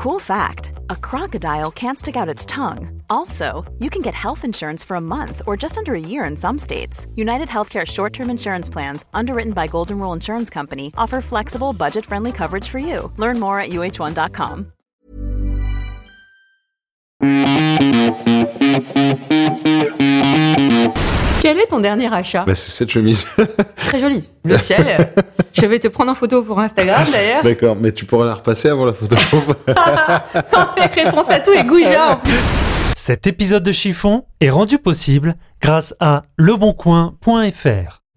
Cool fact a crocodile can't stick out its tongue. Also, you can get health insurance for a month or just under a year in some states. United Healthcare short term insurance plans, underwritten by Golden Rule Insurance Company, offer flexible, budget friendly coverage for you. Learn more at uh1.com. Quel est ton dernier achat Bah, c'est cette chemise. Très jolie. Le ciel. Je vais te prendre en photo pour Instagram d'ailleurs. D'accord, mais tu pourras la repasser avant la photo. Réponse à tout et Gouja en plus. Cet épisode de Chiffon est rendu possible grâce à leboncoin.fr.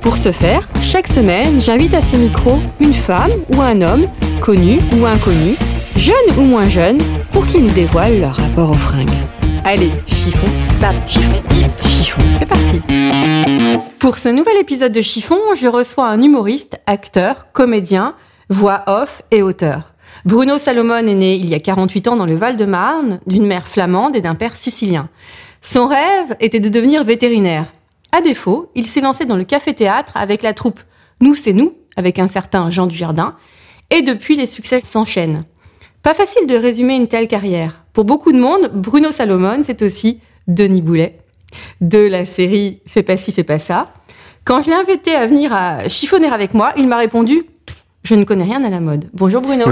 Pour ce faire, chaque semaine, j'invite à ce micro une femme ou un homme, connu ou inconnu, jeune ou moins jeune, pour qu'ils nous dévoilent leur rapport aux fringues. Allez, chiffon, chiffon, chiffon, c'est parti. Pour ce nouvel épisode de Chiffon, je reçois un humoriste, acteur, comédien, voix off et auteur. Bruno Salomon est né il y a 48 ans dans le Val-de-Marne, d'une mère flamande et d'un père sicilien. Son rêve était de devenir vétérinaire. À défaut, il s'est lancé dans le café-théâtre avec la troupe Nous c'est nous, avec un certain Jean Dujardin, et depuis les succès s'enchaînent. Pas facile de résumer une telle carrière. Pour beaucoup de monde, Bruno Salomon, c'est aussi Denis Boulet, de la série Fais pas ci, fais pas ça. Quand je l'ai invité à venir à chiffonner avec moi, il m'a répondu Je ne connais rien à la mode. Bonjour Bruno.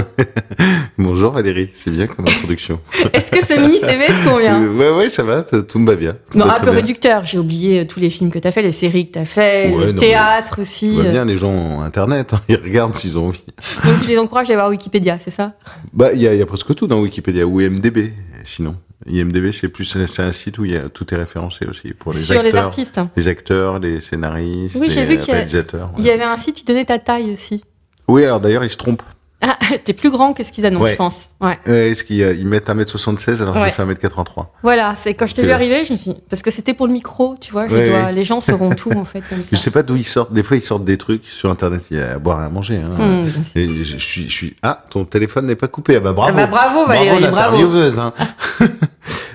Bonjour Valérie, c'est bien comme introduction. Est-ce que ce mini CV te convient ouais, ouais, ça va, ça- tout me va bien. Tout Bon, un peu bien. réducteur. J'ai oublié euh, tous les films que tu as fait, les séries que tu as fait, Ouais, le non, théâtre aussi. Tout va euh. bien, les gens ont Internet, hein, ils regardent s'ils ont envie. Donc tu les encourages à voir Wikipédia, c'est ça? Bah, il y, a- y presque tout dans Wikipédia, ou IMDB, sinon. IMDB, c'est plus, c'est un site où y a, tout est référencé aussi, pour les Sur acteurs. les artistes. Les acteurs, les scénaristes, Oui, les vu y réalisateurs. Il y avait un site qui donnait ta taille aussi. Oui, alors d'ailleurs, ils se trompent. Ah, t'es plus grand que ce qu'ils annoncent, Ouais. je pense. Ouais. Ouais, parce qu'ils euh, ils mettent 1m76 alors que Ouais. je fais 1m83. Voilà, c'est quand je t'ai vu arriver, je me suis dit, parce que c'était pour le micro, tu vois, je dois, les gens sauront tout en fait comme ça. Je sais pas d'où ils sortent. Des fois, ils sortent des trucs sur Internet. Il y a à boire et à manger. Hein. Et je, je suis, je suis. Ah, ton téléphone n'est pas coupé. Ah bah bravo. Ah bah bravo, Valérie, bravo. l'intervieweuse, Hein.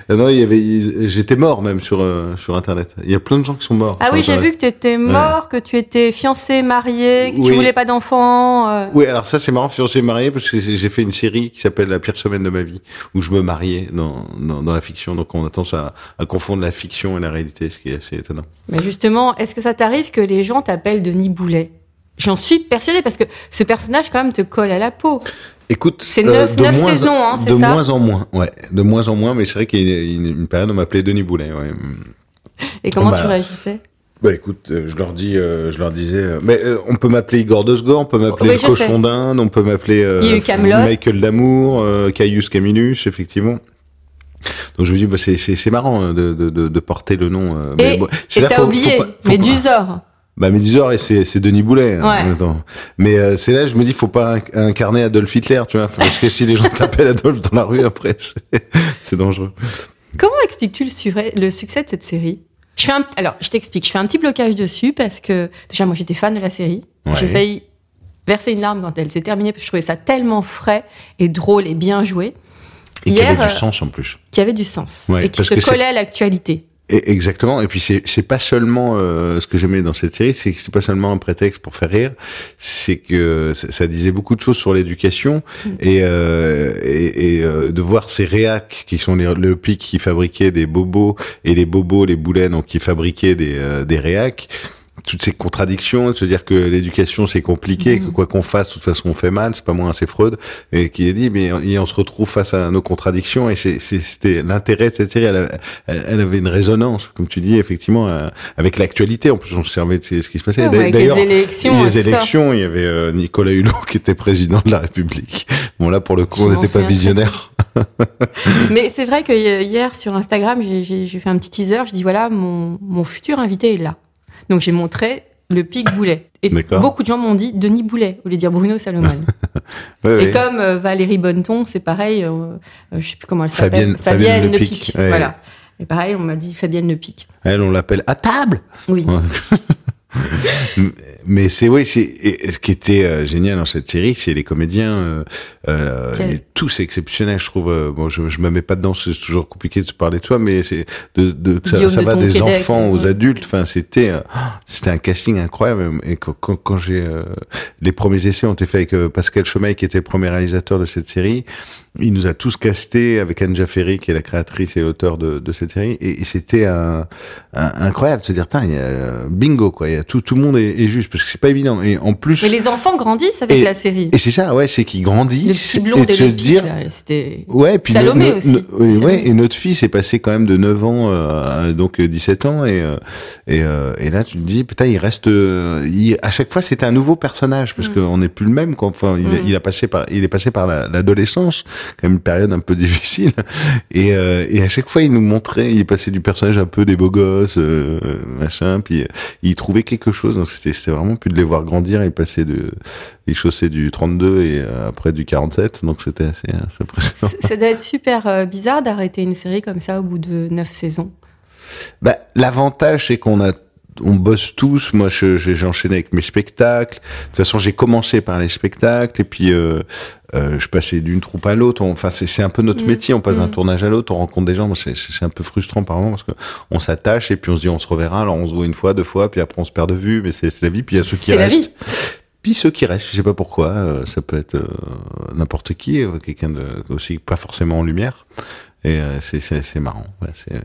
non, il y avait. J'étais mort même sur euh, sur Internet. Il y a plein de gens qui sont morts. Ah oui, j'ai vu que tu étais mort, que tu étais fiancé, marié, que tu Oui. voulais pas d'enfant. euh. Oui, alors ça c'est marrant, fiancé marié, parce que j'ai j'ai fait une série qui s'appelle La pire semaine de ma vie, où je me mariais dans, dans, dans la fiction. Donc on a tendance à, à confondre la fiction et la réalité, ce qui est assez étonnant. Mais justement, est-ce que ça t'arrive que les gens t'appellent Denis Boulet? J'en suis persuadée parce que ce personnage quand même te colle à la peau. Écoute, euh, C'est neuf- de neuf moins saisons, hein, c'est de ça moins en moins, ouais, de moins en moins, mais c'est vrai qu'il y a une, une période où on m'appelait Denis Boulet. Ouais. Et comment Bah, tu réagissais Bah écoute, euh, je leur dis, euh, je leur disais, euh, mais euh, on peut m'appeler Igor Dosgor, on peut m'appeler Cochon d'Inde, on peut m'appeler euh. Michael Damour, euh, Caius Camillus, effectivement. Donc je me dis, bah, c'est marrant euh, de, de, porter le nom. euh, mais Et bon, t'as faut- faut oublié, pas- faut mais pas- Médusor. Bah Médusor et c'est c'est Denis Boulet. hein, Ouais. en même temps. Mais euh, c'est là, je me dis, faut pas inc- incarner Adolf Hitler, tu vois, parce que si les gens t'appellent Adolf dans la rue après, c'est- dangereux. Comment expliques-tu le, succès de cette série? Je fais un, Alors, je t'explique. Je fais un petit blocage dessus parce que déjà, moi, j'étais fan de la série. Ouais. J'ai failli verser une larme quand elle s'est terminée parce que je trouvais ça tellement frais et drôle et bien joué. Et Hier, avait euh, du sens en plus. Qui avait du sens Ouais, et qui se collait à l'actualité. Et exactement. Et puis c'est pas seulement euh, ce que j'aimais dans cette série, c'est que c'est pas seulement un prétexte pour faire rire, c'est que ça, ça disait beaucoup de choses sur l'éducation et, euh, et, et, euh, de voir ces réacs qui sont les, le pic qui fabriquaient des bobos et les bobos, les boulets donc qui fabriquaient des euh, des réacs. Toutes ces contradictions, de se dire que l'éducation c'est compliqué, que quoi qu'on fasse, de toute façon on fait mal, c'est pas moi, c'est Freud, et qui a dit, mais et on se retrouve face à nos contradictions, et c'était l'intérêt de cette série, elle, avait une résonance, comme tu dis, effectivement, euh, avec l'actualité, en plus on se servait de ce qui se passait. Ouais, D'a- avec les D'ailleurs, élections, les ça. élections, il y avait euh, Nicolas Hulot qui était président de la République. Bon là, pour le coup, on n'était pas visionnaire. Mais c'est vrai que hier sur Instagram, j'ai fait un petit teaser. Je dis voilà, mon, mon futur invité est là. Donc j'ai montré le pic Boulet. Et beaucoup de gens m'ont dit Denis Boulet, au lieu de dire Bruno Salomon. Ouais, Et comme euh, Valérie Bonneton, c'est pareil, euh, euh, je sais plus comment elle s'appelle. Fabienne- Fabienne Le Lepic, Pic. ouais. Voilà. Et pareil, on m'a dit Fabienne Le Pic. Elle, on l'appelle à table. Oui. Mais c'est oui, c'est ce qui était euh, génial dans cette série, c'est les comédiens, euh, euh, Quel- les- tous exceptionnels, je trouve. euh, bon, je, je me mets pas dedans, c'est toujours compliqué de se parler de toi, mais c'est de, de ça, va des enfants aux ouais. adultes. Enfin, c'était euh, c'était un casting incroyable. Et quand, quand, quand j'ai euh, les premiers essais ont été faits avec euh, Pascal Chomeil, qui était le premier réalisateur de cette série, il nous a tous castés avec Anne Jafferi, qui est la créatrice et l'auteur de, de cette série, et, et c'était un, un- incroyable de se dire, il y a, bingo quoi, il y a tout, tout le monde est, est juste parce que c'est pas évident. Et en plus, Mais les enfants grandissent avec Et- la série. et c'est ça, ouais, c'est qu'ils grandissent. Le petit et blond de et se le pic, dire, c'était... Ouais, puis Salomé no- no- aussi. no- oui, Salomé. ouais, et notre fils est passé quand même de 9 ans euh, à donc euh, 17 ans et euh, et, euh, et là tu te dis putain il reste euh, il- à chaque fois c'était un nouveau personnage parce Mm. qu'on n'est plus le même quoi. Enfin il, Mm. il a passé par il est passé par la- l'adolescence quand même une période un peu difficile et euh, et à chaque fois il nous montrait il passé du personnage un peu des beaux gosses euh, machin puis euh, il trouvait quelque chose donc c'était c'était vraiment plus de les voir grandir il passait de il chaussait du 32 et euh, après du 47 donc c'était assez, assez impressionnant. C- Ça doit être super euh, bizarre d'arrêter une série comme ça au bout de neuf saisons. Bah, l'avantage, c'est qu'on a, on bosse tous. Moi, je- je- j'ai enchaîné avec mes spectacles. De toute façon, j'ai commencé par les spectacles et puis euh, euh, je passais d'une troupe à l'autre. Enfin, c'est un peu notre Mm. métier. On passe d'un Mm. tournage à l'autre, on rencontre des gens. C'est un peu frustrant par moment parce que on s'attache et puis on se dit on se reverra. Alors on se voit une fois, deux fois, puis après on se perd de vue. Mais c'est la vie. Puis il y a ceux qui restent. Puis ceux qui restent, je sais pas pourquoi, euh, ça peut être euh, n'importe qui, euh, quelqu'un de aussi pas forcément en lumière. Et euh, c'est marrant. Ouais, c'est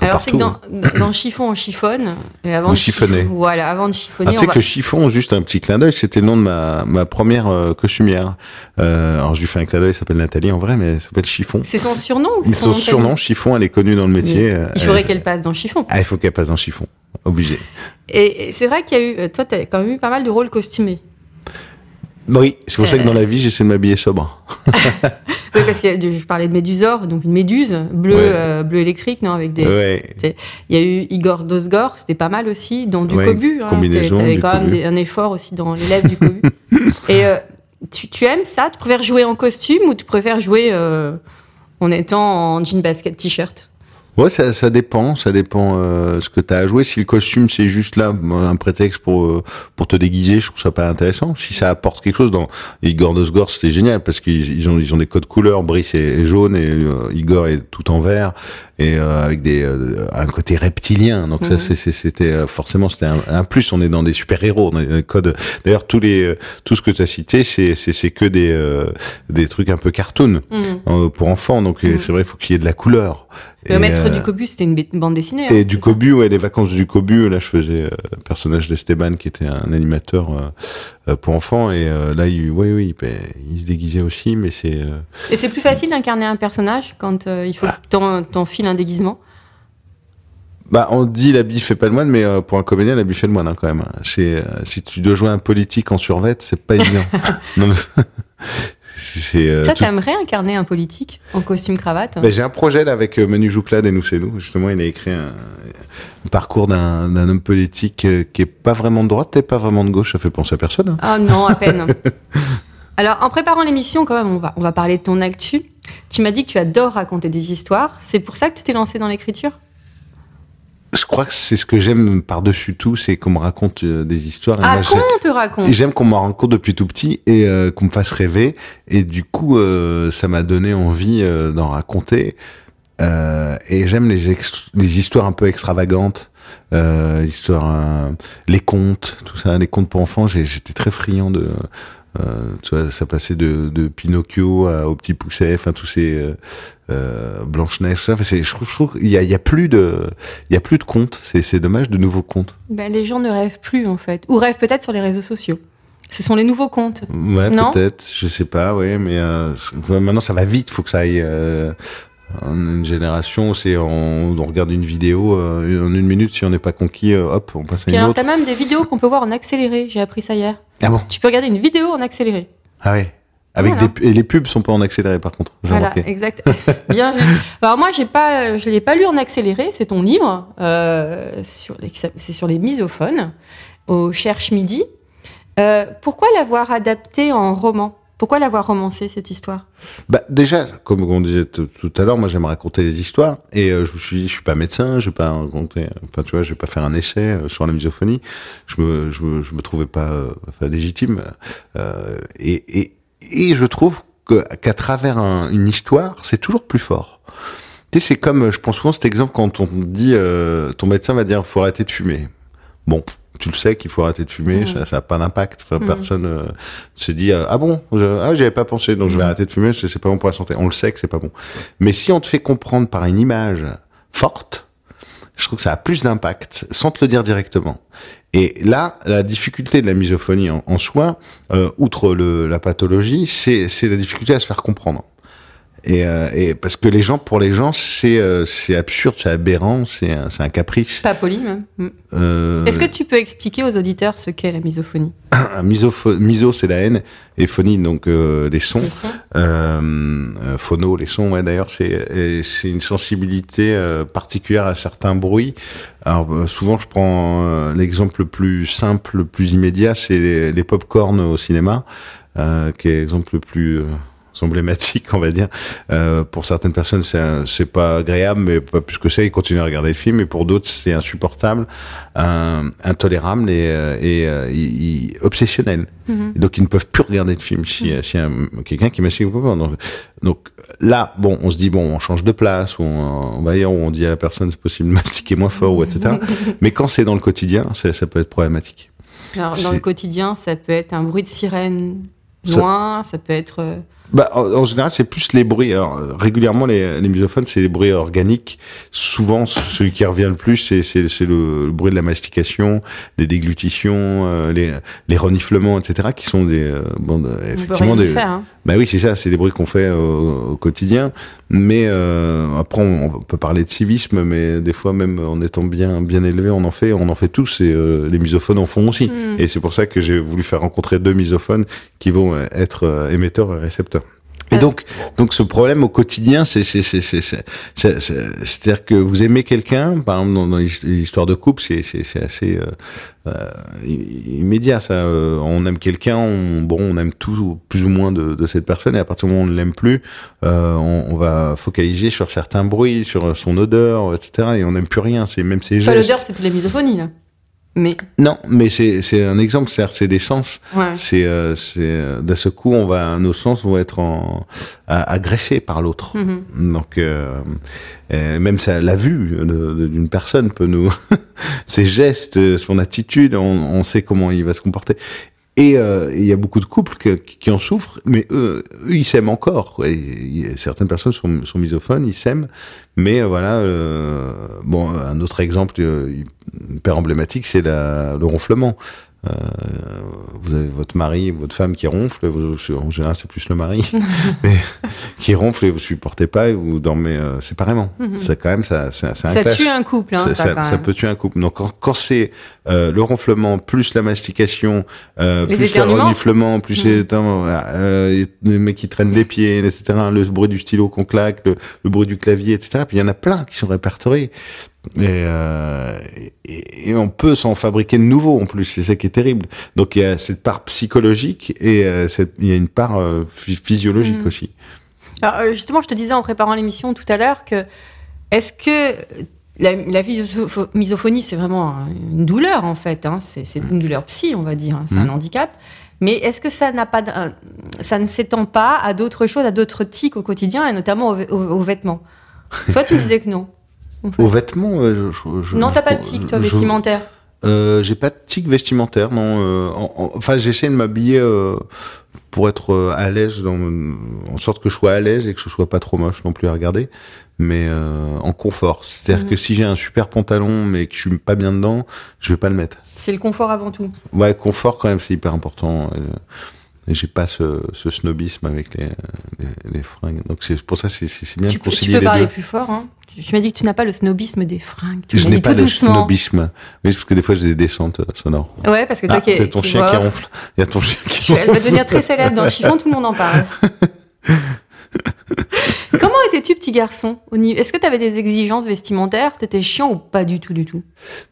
Alors c'est que dans, dans Chiffon, on chiffonne. Et avant Vous de chiffon-. Voilà, avant de chiffonner, Ah, tu on sais va... que chiffon, juste un petit clin d'œil, c'était le nom de ma, ma première euh, costumière. Euh, alors je lui fais un clin d'œil, elle s'appelle Nathalie en vrai, mais elle s'appelle Chiffon. C'est son surnom ou son de surnom, Chiffon, elle est connue dans le métier. euh, Il faudrait elle- qu'elle passe dans Chiffon. Ah, il faut qu'elle passe dans Chiffon, obligé. Et, c'est vrai qu'il y a eu... Toi, t'as quand même eu pas mal de rôles costumés. Oui, c'est pour ça que dans la vie, j'essaie de m'habiller sobre. Oui, parce que je parlais de Médusor, donc une méduse bleue, Ouais. euh, bleu électrique, non, avec des... Ouais. Il y a eu Igor Dosgor, c'était pas mal aussi, dans du Ouais, cobu. Hein, combinaison, T'avais quand même des- un effort aussi dans l'élève du cobu. Et euh, tu, tu aimes ça Tu préfères jouer en costume ou tu préfères jouer euh, en étant en jean basket t-shirt? Ouais, ça, ça dépend, ça dépend euh, ce que tu as à jouer. Si le costume c'est juste là un prétexte pour euh, pour te déguiser, je trouve ça pas intéressant. Si ça apporte quelque chose dans Igor Nosgor, c'était génial parce qu'ils ils ont ils ont des codes couleurs, Brice est, est jaune et euh, Igor est tout en vert et euh, avec des euh, un côté reptilien. Donc ça Mhm. c'était euh, forcément c'était un, un plus. On est dans des super héros, dans des codes. D'ailleurs tous les euh, tout ce que tu as cité, c'est c'est c'est que des euh, des trucs un peu cartoon euh, pour enfants. Donc Mhm. c'est vrai, il faut qu'il y ait de la couleur. Le Et, maître du cobu, c'était une, bande dessinée. hein, et du Cobu, ouais, les vacances du Cobu, là je faisais euh, le personnage d'Esteban qui était un animateur pour enfants et euh, là il, ouais, oui, il, se déguisait aussi, mais c'est euh, Et c'est plus facile d'incarner un personnage quand euh, il faut Ah. que t'en- t'enfiles un déguisement. bah on dit l'habit fait pas le moine, mais euh, pour un comédien l'habit fait le moine hein, quand même. C'est euh, si tu dois jouer un politique en survêt, c'est pas évident. non, c'est euh, Toi, tout- t'aimerais incarner un politique en costume cravate Bah, j'ai un projet là avec euh, Manu Jouclade et nous c'est nous. Justement, il a écrit un, un parcours d'un homme politique euh, qui est pas vraiment de droite et pas vraiment de gauche. Ça fait penser à personne. hein. Ah non, à peine. Alors, en préparant l'émission, quand même, on va, on va parler de ton actu. Tu m'as dit que tu adores raconter des histoires. C'est pour ça que tu t'es lancé dans l'écriture? Je crois que c'est ce que j'aime par-dessus tout, c'est qu'on me raconte euh, des histoires. Ah, qu'on te raconte? J'aime qu'on me raconte depuis tout petit et euh, qu'on me fasse rêver. Et du coup, euh, ça m'a donné envie euh, d'en raconter. Euh, et j'aime les, les histoires un peu extravagantes, euh, histoires, euh, les contes, tout ça, les contes pour enfants. J'étais très friand de, euh, tu vois, ça passait de, de Pinocchio à, au Petit Pousset, enfin tous ces euh, euh, Blanche Neige, tout ça. Je trouve, je trouve qu'il y y a plus de, il y a plus de contes. C'est dommage de nouveaux contes. ben, Les gens ne rêvent plus, en fait. Ou rêvent peut-être sur les réseaux sociaux. Ce sont les nouveaux contes. Ouais, peut-être, je sais pas, ouais, mais euh, maintenant ça va vite, faut que ça aille. Euh, une génération, c'est on, on regarde une vidéo euh, en une minute, si on n'est pas conquis, euh, hop, on passe à Puis une alors, autre. t'as même des vidéos qu'on peut voir en accéléré. J'ai appris ça hier. Ah bon Tu peux regarder une vidéo en accéléré. Ah ouais. Avec Voilà. des et les pubs sont pas en accéléré par contre. Voilà, remarqué. exact. Bien vu. Alors moi, j'ai pas, je l'ai pas lu en accéléré. C'est ton livre. Euh, sur les, c'est sur les misophones. au Cherche Midi. Euh, pourquoi l'avoir adapté en roman? Pourquoi l'avoir romancé, cette histoire? Bah déjà, comme on disait tout à l'heure, moi j'aime raconter des histoires et euh, je me suis dit, je suis pas médecin, je vais pas raconter, enfin tu vois, je vais pas faire un essai euh, sur la misophonie. Je me, je me, je me trouvais pas euh, enfin, légitime et, et et je trouve qu'à travers un- une histoire, c'est toujours plus fort. Tu sais, c'est comme, je pense souvent cet exemple quand on dit, ton médecin va dire, faut arrêter de fumer. Bon, tu le sais qu'il faut arrêter de fumer, ça, ça a pas d'impact. Enfin, Personne euh, se dit, euh, ah bon, je, ah, j'y avais pas pensé, donc je vais arrêter de fumer, c'est pas bon pour la santé. On le sait que c'est pas bon. Mais si on te fait comprendre par une image forte, je trouve que ça a plus d'impact, sans te le dire directement. Et là, la difficulté de la misophonie en, en soi, euh, outre le, la pathologie, c'est c'est la difficulté à se faire comprendre. Et, euh, et parce que les gens, pour les gens, c'est euh, c'est absurde, c'est aberrant, c'est un, un caprice. Pas poli, même. Mm. Euh, Est-ce que tu peux expliquer aux auditeurs ce qu'est la misophonie miso, c'est la haine, et phonie, donc les sons. Les sons. Phono, les sons, ouais, d'ailleurs, c'est une sensibilité particulière à certains bruits. Alors souvent, je prends l'exemple le plus simple, le plus immédiat, c'est les, les pop-corn au cinéma, qui est l'exemple le plus emblématique, on va dire. Euh, pour certaines personnes, c'est pas agréable, mais pas plus que ça, ils continuent à regarder le film. Et pour d'autres, c'est insupportable, intolérable et, euh, et euh, obsessionnel. Donc, ils ne peuvent plus regarder de film si, si un- quelqu'un qui mastique ou pas. Donc, donc là, bon, on se dit bon, on change de place, ou on, on va dire, ou on dit à la personne c'est possible de mastiquer moins fort, ou etc. mais quand c'est dans le quotidien, ça, peut être problématique. Alors, dans le quotidien, ça peut être un bruit de sirène Ça- loin, ça peut être... Bah, en, en général, c'est plus les bruits. Alors, euh, régulièrement, les, les misophones, c'est les bruits organiques. Souvent, c- celui qui revient le plus, c'est, c'est, c'est le, le bruit de la mastication, des déglutitions, euh, les, les reniflements, etc., qui sont des, euh, bon, effectivement des. faire. hein. Bah oui, c'est ça, c'est des bruits qu'on fait au, au quotidien. Mais euh, après, on, on peut parler de civisme, mais des fois, même en étant bien, bien élevé, on en fait, on en fait tous. Et euh, les misophones en font aussi. Mm. Et c'est pour ça que j'ai voulu faire rencontrer deux misophones qui vont euh, être euh, émetteurs et récepteurs. Et Euh. donc, donc ce problème au quotidien, c'est c'est c'est c'est c'est- c'est- c'est- c'est-à-dire que vous aimez quelqu'un, par exemple dans, dans l'his- l'histoire de couple, c'est c'est c'est assez euh, euh, immédiat ça. Euh, on aime quelqu'un, on, bon, on aime tout plus ou moins de, de cette personne, et à partir du moment où on ne l'aime plus, euh, on, on va focaliser sur certains bruits, sur son odeur, etc. Et on n'aime plus rien. C'est même ses gestes. l'odeur, c'est plus la misophonie, là. Mais, Non, mais c'est c'est un exemple, c'est des sens. ouais. C'est euh, c'est euh, d'un seul coup, on va nos sens vont être en, agressés par l'autre. Mhm. Donc euh, euh, même ça, la vue d'une personne peut nous, ses gestes, son attitude, on, on sait comment il va se comporter. Et euh, il y a beaucoup de couples que- qui en souffrent, mais eux, eux ils s'aiment encore. certaines personnes sont, sont misophones, ils s'aiment, mais euh, voilà. euh, bon, un autre exemple euh, hyper emblématique, c'est le ronflement. Euh, vous avez votre mari, votre femme qui ronfle, vous- en général c'est plus le mari, mais qui ronfle et vous supportez pas et vous dormez euh, séparément. C'est quand même ça, Ça clash. tue un couple, hein, ça, ça, ça- quand ça peut tuer un couple. Donc quand, quand c'est euh, le ronflement plus la mastication, plus le reniflement, plus euh, les mecs qui traînent des pieds, etc. Le bruit du stylo qu'on claque, le, le bruit du clavier, etc. Puis il y en a plein qui sont répertoriés. Et, euh, et, et on peut s'en fabriquer de nouveaux en plus, c'est ça qui est terrible. Donc il y a cette part psychologique et euh, cette- il y a une part euh, phy- physiologique Mhm. aussi. Alors, justement, je te disais en préparant l'émission tout à l'heure que est-ce que la, la misopho- misophonie, c'est vraiment un- une douleur en fait, hein, c'est une douleur psy, on va dire, hein, c'est un Mhm. handicap. Mais est-ce que ça n'a pas, ça ne s'étend pas à d'autres choses, à d'autres tics au quotidien et notamment aux- aux vêtements? Toi, tu me disais que non. En fait. Aux vêtements, je, je- non, t'as pas de tic, toi, vestimentaire. Euh, j'ai pas de tic vestimentaire, non. euh, en- en- enfin, j'essaie de m'habiller euh, pour être euh, à l'aise, dans, en sorte que je sois à l'aise et que ce soit pas trop moche non plus à regarder, mais euh, en confort. C'est-à-dire Mhm. que si j'ai un super pantalon mais que je suis pas bien dedans, je vais pas le mettre. C'est le confort avant tout. Ouais, confort quand même, c'est hyper important. euh, et j'ai pas ce, ce snobisme avec les, les, les fringues. Donc c'est pour ça c'est c'est bien Tu de peux, tu concilier peux les parler deux. plus fort. Hein. Tu, m'as dit que tu n'as pas le snobisme des fringues. Tu Je n'ai pas tout le doucement. snobisme. Oui, parce que des fois j'ai des descentes euh, sonores. Ouais, parce que toi Ah, qui c'est ton chien vois- qui ronfle. Il y a ton chien qui Tu- Elle va devenir très célèbre dans le chiffon, tout le monde en parle. Comment étais-tu petit garçon Est-ce que tu avais des exigences vestimentaires? T'étais chiant ou pas du tout du tout?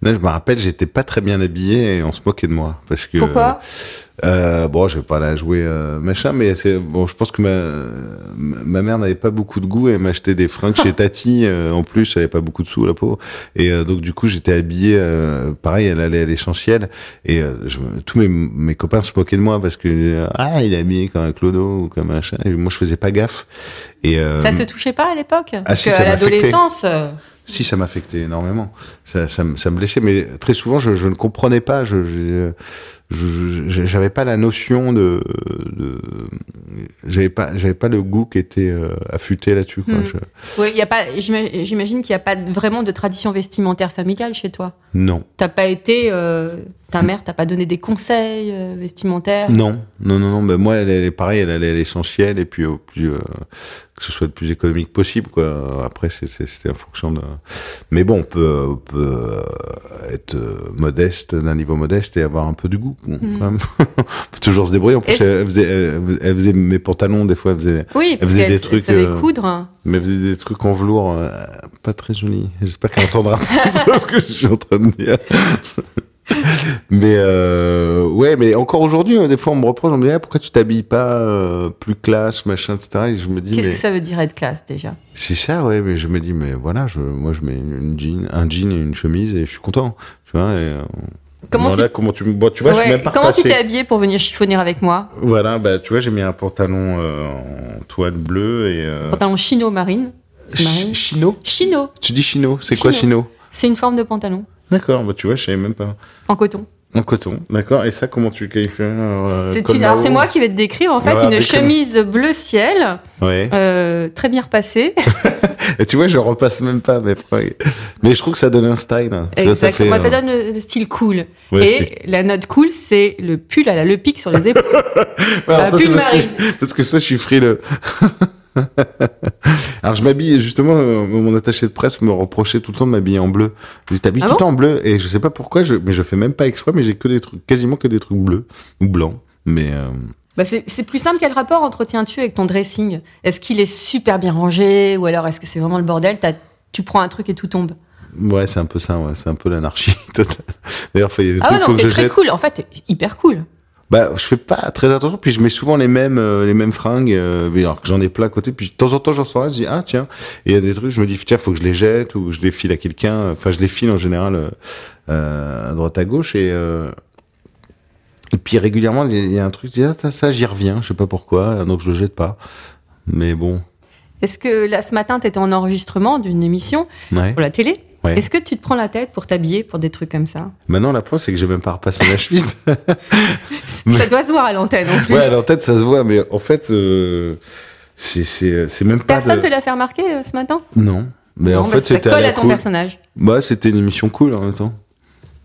Je me rappelle, j'étais pas très bien habillé et on se moquait de moi parce que. Pourquoi? euh, Bon, je vais pas la jouer euh, machin, mais c'est bon. Je pense que ma ma mère n'avait pas beaucoup de goût et elle m'achetait des fringues chez Tati. euh, en plus, elle avait pas beaucoup de sous la peau et euh, donc du coup, j'étais habillé. euh, pareil, elle allait à l'essentiel et euh, je tous mes mes copains se moquaient de moi parce que euh, ah, il est habillé comme un clodo ou comme un machin. Et moi, je faisais pas gaffe. Et euh, Ça te touchait pas à l'époque Parce si, que ça à l'adolescence, euh, Si, ça m'affectait énormément. Ça, ça, me- ça me blessait, mais très souvent, je, je ne comprenais pas. Je, je, je- j'avais pas la notion de, de j'avais pas, j'avais pas le goût qui était euh, affûté là-dessus. Quoi. Hmm. Je- ouais, y a pas. j'ima- J'imagine qu'il n'y a pas vraiment de tradition vestimentaire familiale chez toi. non, T'as pas été. euh, ta mère t'a pas donné des conseils euh, vestimentaires? Non, non, non, non. Mais moi, elle, elle est pareil. Elle allait à l'essentiel et puis au plus euh, que ce soit le plus économique possible. Quoi. Après, c'était en fonction de. Mais bon, on peut, on peut euh, être euh, modeste d'un niveau modeste et avoir un peu du goût. bon, quand même. on peut toujours se débrouiller. En plus, elle faisait, elle, elle faisait mes pantalons des fois. Elle faisait, Oui, parce faisait des trucs, savait euh, coudre. mais elle faisait des trucs en velours euh, pas très jolis. J'espère qu'elle entendra pas ce que je suis en train de dire. mais euh, ouais, mais encore aujourd'hui, euh, des fois, on me reproche, on me dit ah, pourquoi tu t'habilles pas euh, plus classe, machin, etc. Et je me dis Qu'est-ce mais que ça veut dire être classe déjà? C'est ça, ouais. Mais je me dis mais voilà, je, moi, je mets une jean, un jean et une chemise et je suis content, tu vois. Et, euh, Comment voilà, tu- comment tu me tu vois, je suis même pas Comment tu t'es habillé pour venir chiffonner avec moi? Voilà, bah tu vois, j'ai mis un pantalon euh, en toile bleue et Pantalon chino marine. C'est marine. ch- chino? Chino, Tu dis chino, c'est quoi chino? C'est une forme de pantalon D'accord, bah tu vois, je savais même pas. en coton. En coton, d'accord. Et ça, comment tu le qualifies euh, c'est une- moi qui vais te décrire en fait une chemise bleu ciel, Ouais. euh, très bien repassée. Et tu vois, je repasse même pas, mais mais je trouve que ça donne un style. hein. Tu vois, ça Exactement, fait, ça, euh, donne le, le style cool. Ouais, Et la note cool, c'est le pull à la le pic sur les épaules. Alors ça, pull parce que-. Parce que ça, je suis frileux. Alors je m'habille justement, euh, mon attaché de presse me reprochait tout le temps de m'habiller en bleu. Je t'habilles Ah tout le bon temps en bleu et je sais pas pourquoi, je, mais je fais même pas exprès, mais j'ai que des trucs, quasiment que des trucs bleus ou blancs. Mais euh, Bah, c'est plus simple. Quel rapport entretiens-tu avec ton dressing? Est-ce qu'il est super bien rangé? Ou alors est-ce que c'est vraiment le bordel? Tu prends un truc et tout tombe? ouais, c'est un peu ça, ouais, c'est un peu l'anarchie totale. D'ailleurs, il y a des Ah trucs, ouais, faut non, que t'es je très jette. cool. En fait, t'es hyper cool. Bah, je fais pas très attention, puis je mets souvent les mêmes, euh, les mêmes fringues, euh, alors que j'en ai plein à côté, puis de temps en temps j'en sors je dis ah tiens, et il y a des trucs, je me dis tiens faut que je les jette ou je les file à quelqu'un, enfin je les file en général euh, euh, à droite à gauche et euh, et puis régulièrement il y a un truc, je dis ah ça, ça, j'y reviens, je sais pas pourquoi, donc je le jette pas, mais bon, Est-ce que là, ce matin, t'étais en enregistrement d'une émission ouais. pour la télé? Ouais. Est-ce que tu te prends la tête pour t'habiller pour des trucs comme ça Maintenant la preuve c'est que j'ai même pas repassé ma chemise. Ça doit se voir à l'antenne en plus. ouais, alors tête ça se voit, mais en fait euh, c'est même pas. Personne de- te l'a fait remarquer euh, ce matin? Non. Mais Non, en bah, fait, ça c'était colle à la à ton cool. personnage. Bah, c'était une émission cool en même temps.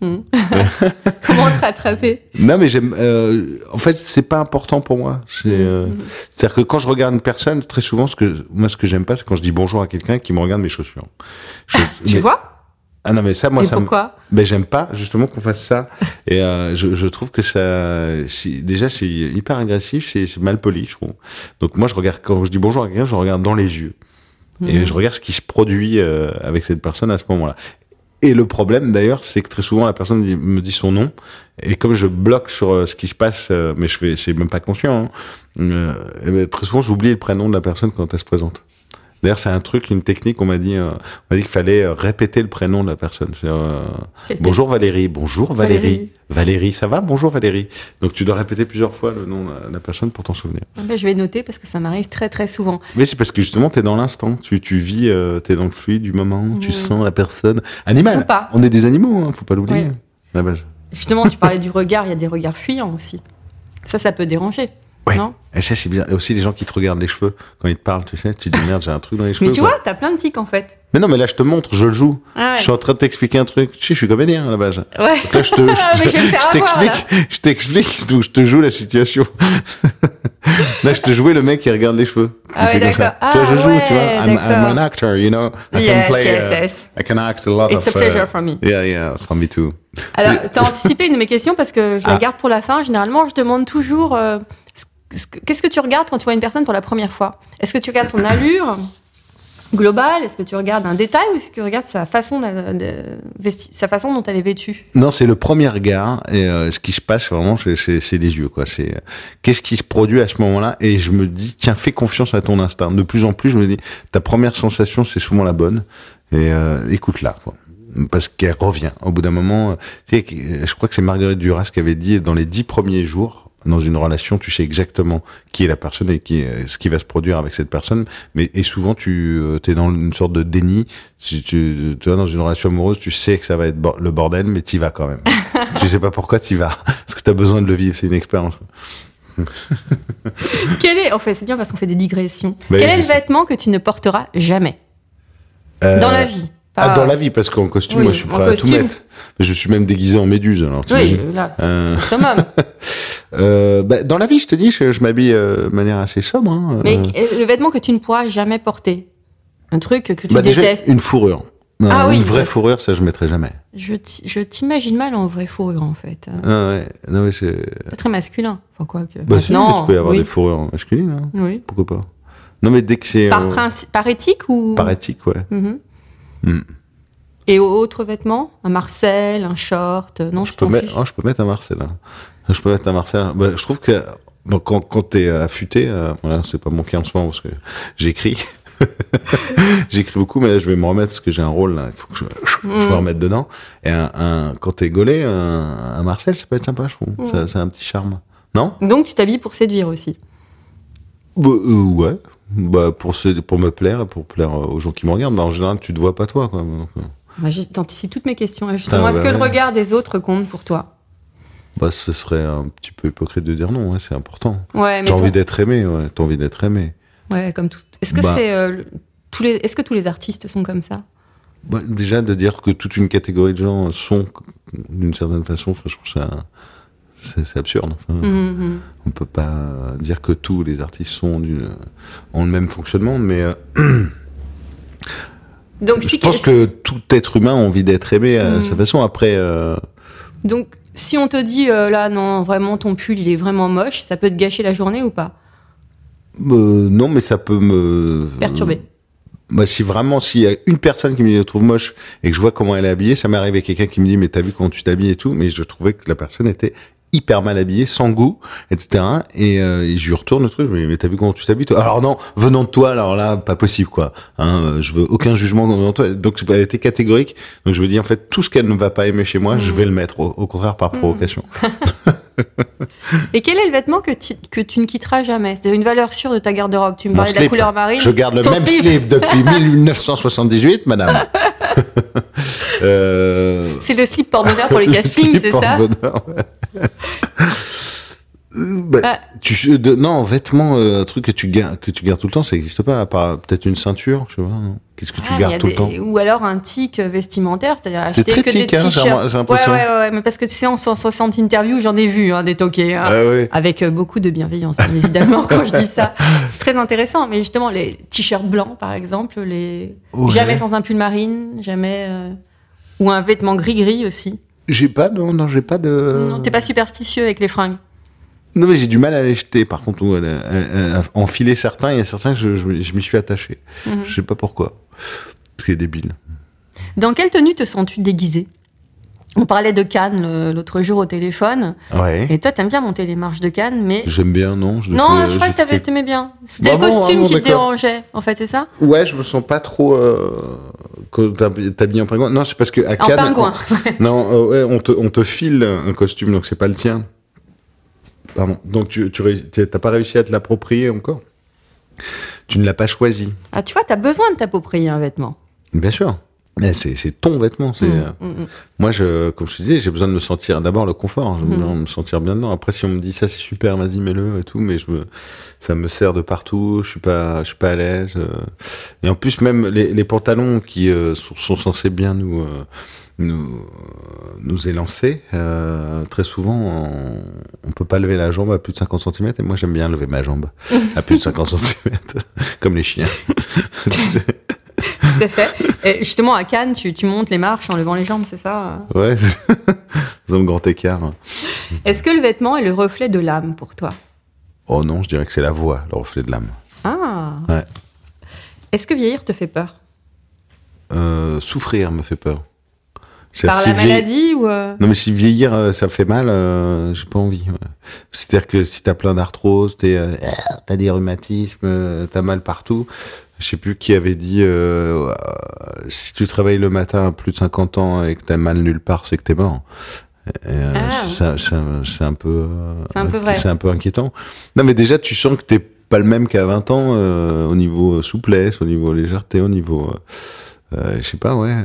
Comment te rattraper? Non, mais j'aime. euh, en fait, c'est pas important pour moi. C'est, euh, C'est-à-dire que quand je regarde une personne, très souvent, ce que moi, ce que j'aime pas, c'est quand je dis bonjour à quelqu'un qui me regarde mes chaussures. Je- Tu mais- vois? Ah non, mais ça, moi, Et ça me. pourquoi? Ben j'aime pas justement qu'on fasse ça. Et euh, je, je trouve que ça, si- déjà c'est hyper agressif, c'est mal poli, je trouve. Donc moi je regarde quand je dis bonjour à quelqu'un, je regarde dans les yeux et Mhm. je regarde ce qui se produit euh, avec cette personne à ce moment-là. Et le problème d'ailleurs, c'est que très souvent la personne me dit son nom et comme je bloque sur euh, ce qui se passe, euh, mais je fais, c'est même pas conscient. Hein, euh, eh ben, très souvent j'oublie le prénom de la personne quand elle se présente. D'ailleurs, c'est un truc, une technique. On m'a dit, euh, on m'a dit qu'il fallait euh, répéter le prénom de la personne. Euh, Bonjour Valérie, bonjour Valérie. Valérie. Valérie. ça va? Bonjour Valérie. Donc tu dois répéter plusieurs fois le nom de la personne pour t'en souvenir. Ah ben, Je vais noter parce que ça m'arrive très très souvent. Mais c'est parce que justement, tu es dans l'instant. Tu, tu vis, euh, tu es dans le fluide du moment, tu sens la personne. Animal. Ou pas. On est des animaux, hein, faut pas l'oublier. Ouais. La base. Justement, tu parlais du regard, il y a des regards fuyants aussi. Ça, ça peut déranger. Ouais. Non Et ça, c'est bien. Et aussi les gens qui te regardent les cheveux quand ils te parlent, tu sais, tu te dis merde, j'ai un truc dans les cheveux. Mais tu quoi. vois, t'as plein de tics en fait. Mais non, mais là, je te montre, je le joue. Ah ouais. Je suis en train de t'expliquer un truc. Tu sais, je suis comédien à la base. Ouais. Donc là, je te, je Ah, mais te- je je t'explique, je t'explique, donc je te joue la situation. là, je te jouais le mec qui regarde les cheveux. Ah ouais, d'accord. Tu vois, je Ah joue, ouais, tu vois. I'm, I'm an actor, you know. I Yes, can play, yes, uh, yes. I can act a lot It's of. a pleasure uh, for me. Yeah, yeah, for me too. Alors, t'as anticipé une de mes questions parce que je la Ah. garde pour la fin. Généralement, je demande toujours euh, qu'est-ce que tu regardes quand tu vois une personne pour la première fois? Est-ce que tu regardes son allure global Est-ce que tu regardes un détail ou est-ce que tu regardes sa façon, de, sa façon dont elle est vêtue? Non, c'est le premier regard et euh, ce qui se passe vraiment, c'est- les yeux, quoi. C'est euh, qu'est-ce qui se produit à ce moment-là? Et je me dis, tiens, fais confiance à ton instinct. De plus en plus, je me dis, ta première sensation, c'est souvent la bonne et euh, écoute-la. Parce qu'elle revient. Au bout d'un moment, je crois que c'est Marguerite Duras qui avait dit, dans les dix premiers jours, dans une relation, tu sais exactement qui est la personne et qui est- ce qui va se produire avec cette personne. Mais et souvent, tu es dans une sorte de déni. Si tu, tu vois, dans une relation amoureuse, tu sais que ça va être bo- le bordel, mais t'y vas quand même. tu sais pas pourquoi t'y vas. Parce que t'as besoin de le vivre. C'est une expérience. Quel est, en fait, c'est bien parce qu'on fait des digressions. Bah Quel est le vêtement que tu ne porteras jamais? Euh, dans la vie Ah, dans la vie, parce qu'en costume, Oui, moi, je suis prêt à tout mettre. Je suis même déguisé en méduse. Alors, Oui, là, Euh, summum. euh, bah, dans la vie, je te dis, je, je m'habille euh, de manière assez sobre. Hein, Mais euh. euh, le vêtement que tu ne pourras jamais porter, un truc que tu Bah, déjà, détestes. une fourrure. Ah Euh, oui, une vraie fourrure, ça, je mettrai jamais. Je t'i- je t'imagine mal en vraie fourrure, en fait. Euh, Ah ouais, non, mais c'est. Très masculin. Enfin, quoi que. Bah, si, tu peux y avoir oui. des fourrures masculines, hein. Oui. pourquoi pas. Non, mais dès que c'est. Par, euh, éthique ou. par éthique, ouais. Mhm. Hmm. Et autres vêtements Un Marcel, un short? Euh, Non, je, Je peux, mettre, oh, je peux mettre un Marcel. hein. Je peux mettre un Marcel. Bah, je trouve que bon, quand, quand t'es affûté, euh, voilà, c'est pas mon cas en ce moment parce que j'écris. j'écris beaucoup, mais là je vais me remettre parce que j'ai un rôle là. Il faut que je, je Mm. me remette dedans. Et un, un- quand t'es gaulé, un, un Marcel, ça peut être sympa, je trouve. Mm. Ça, ça a un petit charme. Non? Donc, tu t'habilles pour séduire aussi. bah, euh, Ouais. Bah, pour, se, pour me plaire, pour plaire aux gens qui me regardent. Bah, en général, tu te vois pas toi. Quoi. Donc, euh, Bah, T'anticipes toutes mes questions. là, Justement, Ah, est-ce bah que le regard des autres compte pour toi? Bah, ce serait un petit peu hypocrite de dire non. Ouais, c'est important. Ouais, J'ai envie d'être aimé. Ouais. T'as envie d'être aimé. Ouais, comme tout. Est-ce que Bah. c'est euh, tous les Est-ce que tous les artistes sont comme ça? Bah, déjà, de dire que toute une catégorie de gens sont d'une certaine façon, je trouve ça. C'est absurde. Enfin, Mhm. On peut pas dire que tous les artistes sont ont le même fonctionnement, mais euh, Donc, je si pense que tout être humain a envie d'être aimé à Mhm. sa façon. Après, euh, Donc, si on te dit euh, là, non, vraiment, ton pull, il est vraiment moche, ça peut te gâcher la journée ou pas? Non, mais ça peut me Perturber. Bah, si vraiment, s'il y a une personne qui me dit, je trouve moche et que je vois comment elle est habillée, ça m'est arrivé quelqu'un qui me dit, mais t'as vu comment tu t'habilles et tout, mais je trouvais que la personne était hyper mal habillée, sans goût, etc. Et, euh, et je lui retourne le truc, je me dis, mais t'as vu comment tu t'habilles, toi? Alors non, venant de toi, alors là, pas possible, quoi. Hein, je veux aucun jugement venant de toi. Donc, elle était catégorique. Donc, je me dis, en fait, tout ce qu'elle ne va pas aimer chez moi, je vais le mettre, au, au contraire, par provocation. Et quel est le vêtement que tu, que tu ne quitteras jamais? C'est une valeur sûre de ta garde-robe. Tu me parlais de la couleur marine. Je garde le même slip. slip depuis 1978, madame. euh... C'est le slip porte-bonheur pour les Le castings, c'est ça? ouais. Euh, bah, Ah. tu, de- non, vêtements, euh, un truc que tu gardes, que tu gardes tout le temps, ça n'existe pas, à part peut-être une ceinture, je sais pas, Qu'est-ce que tu Ah, gardes a tout le temps? Ou alors un tic vestimentaire, c'est-à-dire C'est acheter très que tic, des hein, t-shirts. j'ai l'impression. Ouais, ouais, ouais, mais parce que tu sais, en 160 interviews, j'en ai vu hein, des toqués. hein. Ah. Avec euh, beaucoup de bienveillance, bien évidemment, quand je dis ça. C'est très intéressant. Mais justement, les t-shirts blancs, par exemple, les... Ouais. jamais sans un pull marine, jamais. euh, Ou un vêtement gris-gris aussi. J'ai pas, non, non, j'ai pas de. Non, t'es pas superstitieux avec les fringues. Non, mais j'ai du mal à les jeter. Par contre, ou à, à- à- à enfiler certains, il y a certains que je, je, je m'y suis attaché. Mhm. Je sais pas pourquoi. Parce qu'il est débile. Dans quelle tenue te sens-tu déguisé On parlait de Cannes le- l'autre jour au téléphone. Ouais. Et toi, t'aimes bien monter les marches de Cannes, mais. J'aime bien, non je Non, fais- je crois que t'avais- t'aimais bien. C'était Bah le bon, costume ah bon, qui te dérangeait, en fait, c'est ça? Ouais, je me sens pas trop euh, t'habilles en pingouin? Non, c'est parce que à En Cannes, pingouin. on- non, euh, ouais, on te, on te file un costume, donc c'est pas le tien. Pardon. Donc tu, t'as pas réussi à te l'approprier encore? Tu ne l'as pas choisi. Ah, tu vois, t'as besoin de t'approprier un vêtement. Bien sûr. Mais c'est ton vêtement. C'est Mm, euh, mm, mm. moi, je, comme je te disais, j'ai besoin de me sentir d'abord le confort. J'ai besoin de me sentir bien dedans. Après, si on me dit ça, c'est super, vas-y, mets-le et tout, mais je me, ça me sert de partout. Je suis pas, je suis pas à l'aise. euh. Et en plus, même les, les pantalons qui euh, sont, sont censés bien nous, euh, nous, nous élancer, euh, très souvent, on, on peut pas lever la jambe à plus de 50 cm. Et moi, j'aime bien lever ma jambe à plus de 50 cm, comme les chiens. Tout à fait. Et justement, à Cannes, tu, tu montes les marches en levant les jambes, c'est ça? Ouais, le grand écart. Est-ce que le vêtement est le reflet de l'âme pour toi? Oh non, je dirais que c'est la voix, le reflet de l'âme. Ah Ouais. Est-ce que vieillir te fait peur? Euh, souffrir me fait peur. Par si la vieillir- maladie ou euh, Non mais si vieillir euh, ça fait mal, euh, j'ai pas envie. ouais. C'est-à-dire que si t'as plein d'arthrose, t'as des rhumatismes, t'as mal partout. Je sais plus qui avait dit euh, euh, si tu travailles le matin à plus de 50 ans et que t'as mal nulle part, c'est que t'es mort. Euh, Ah. c'est un peu, C'est un peu vrai. C'est un peu inquiétant. Non mais déjà tu sens que t'es pas le même qu'à 20 ans euh, au niveau souplesse, au niveau légèreté, au niveau, je sais pas, ouais,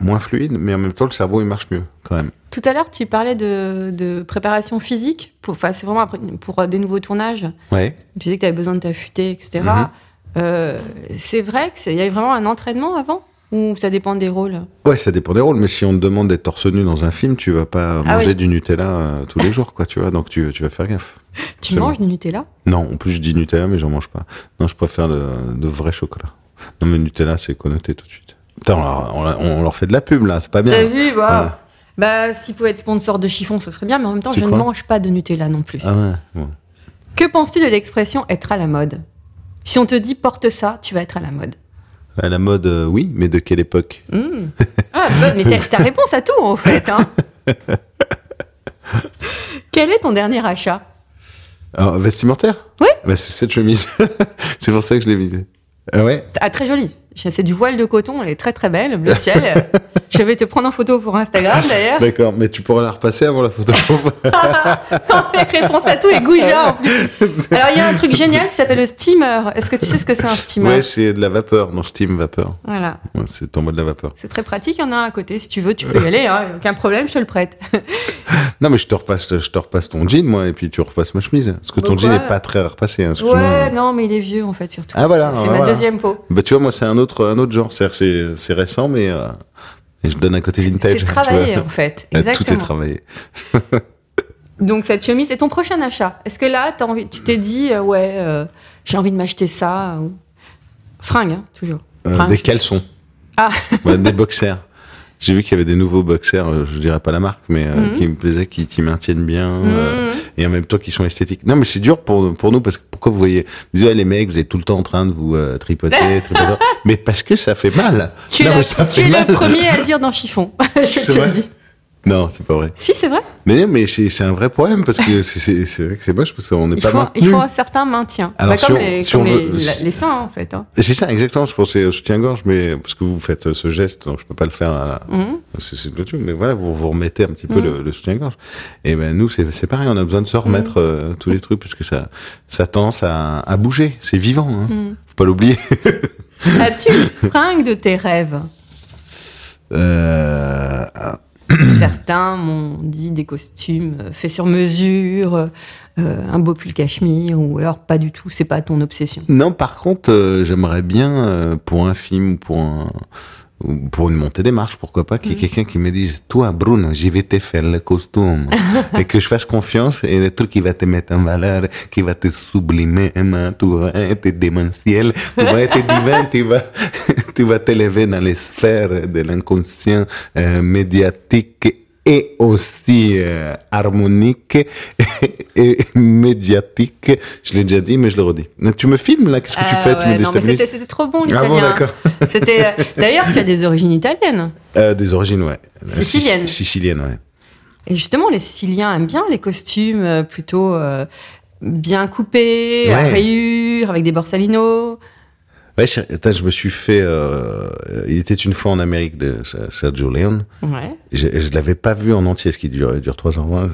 moins fluide, mais en même temps le cerveau il marche mieux quand même. Tout à l'heure, tu parlais de, de préparation physique. Enfin, c'est vraiment pour des nouveaux tournages. Ouais. Tu disais que tu avais besoin de t'affûter, etc. Mhm. Euh, c'est vrai qu'il y avait vraiment un entraînement avant? Ou ça dépend des rôles? Ouais, ça dépend des rôles, mais si on te demande d'être torse nu dans un film, tu vas pas Ah manger oui. du Nutella euh, tous les jours, quoi, tu vois, donc tu, tu vas faire gaffe. Tu manges du Nutella? Non, en plus je dis Nutella, mais j'en mange pas. Non, je préfère de, de vrai chocolat. Non, mais Nutella, c'est connoté tout de suite. Putain, on leur, on leur- on leur fait de la pub, là, c'est pas bien. T'as vu bah, Voilà. bah, S'il pouvait être sponsor de chiffon, ce serait bien, mais en même temps, je ne mange pas de Nutella non plus. Ah ouais, bon. Que penses-tu de l'expression être à la mode? Si on te dit porte ça, tu vas être à la mode. À la mode, euh, oui, mais de quelle époque? Hmm. Ah, bah, mais t'as t'as réponse à tout, en fait. hein. Quel est ton dernier achat? Alors, Vestimentaire? Oui. Bah, c'est cette chemise. c'est pour ça que je l'ai mise. Ah ouais? Ah, très jolie. C'est du voile de coton, elle est très très belle, bleu ciel. je vais te prendre en photo pour Instagram d'ailleurs. D'accord, mais tu pourras la repasser avant la photo. Avec réponse à tout et goujat en plus. Alors il y a un truc génial qui s'appelle le steamer. Est-ce que tu sais ce que c'est un steamer ouais, c'est de la vapeur, non, steam vapeur. Voilà. Ouais, c'est en mode de la vapeur. C'est très pratique, il y en a un à côté. Si tu veux, tu peux y aller, hein. aucun problème, je te le prête. Non, mais je te repasse, je te repasse ton jean, moi, et puis tu repasses ma chemise. Parce que ton Pourquoi jean n'est pas très repassé. Hein. Ouais, non, mais il est vieux en fait, surtout. Ah, voilà, C'est ah, ma voilà. deuxième peau. Bah, tu vois, moi, c'est un autre, un autre genre. C'est-à-dire, c'est, c'est récent, mais euh, et je donne un côté vintage. c'est travaillé en fait. Tout est travaillé. Donc cette chemise, c'est ton prochain achat. Est-ce que là, t'as envie, tu t'es dit, euh, ouais, euh, j'ai envie de m'acheter ça ou... Fringue, hein, toujours. Euh, des caleçons. Ah. Des boxers. J'ai vu qu'il y avait des nouveaux boxers, euh, je dirais pas la marque, mais euh, Mhm. qui me plaisaient, qui, qui maintiennent bien, euh, et en même temps qui sont esthétiques. Non, mais c'est dur pour, pour nous, parce que pourquoi vous voyez, vous dites, les mecs, vous êtes tout le temps en train de vous euh, tripoter, tripoter. mais parce que ça fait mal. Tu es, Non, la- mais ça tu fait es mal. le premier à le dire dans Chiffon. je te le dis. Non, c'est pas vrai. Si, c'est vrai. Mais non, mais c'est c'est un vrai problème, parce que c'est- c'est c'est vrai que c'est moche, parce qu'on n'est pas faut, maintenu. il faut un certain maintien. Alors, Bah, si comme on- les, si comme les, veut- la- les seins, en fait. hein. C'est ça, exactement. Je pensais au soutien-gorge, mais parce que vous faites euh, ce geste, donc je peux pas le faire. À... Mhm. C'est c'est le truc, mais voilà, vous vous remettez un petit peu Mhm. le, le soutien-gorge. Et ben nous, c'est c'est pareil, on a besoin de se remettre euh, tous les trucs parce que ça, ça tendance à, à bouger. C'est vivant, hein. Mhm. faut pas l'oublier. As-tu une fringue de tes rêves? Euh, Certains m'ont dit des costumes euh, faits sur mesure, euh, un beau pull cachemire, ou alors pas du tout, c'est pas ton obsession. non, par contre, euh, j'aimerais bien euh, pour un film ou pour un pour une montée des marches, pourquoi pas, qu'il y ait quelqu'un qui me dise, toi, Bruno, j'y vais te faire le costume. et que je fasse confiance et le truc qui va te mettre en valeur, qui va te sublimer, hein, tu vas être démentiel, tu vas être divin, tu vas, tu vas t'élever dans les sphères de l'inconscient euh, médiatique et aussi euh, harmonique et médiatique. Je l'ai déjà dit, mais je le redis. Tu me filmes là? Qu'est-ce que tu Ah fais? Tu me c'était c'était trop bon Ah l'italien. bon, d'accord. C'était euh, d'ailleurs tu as des origines italiennes. Des origines, ouais. Siciliennes. Sic- Siciliennes, ouais. Et justement, les Siciliens aiment bien les costumes plutôt euh, bien coupés, à Ouais. rayures, avec des borsalinos. Ouais, je, attends, je me suis fait. euh, il était une fois en Amérique de Sergio Leone. Ouais. Je, je l'avais pas vu en entier, ce qui dure, dure 3h20.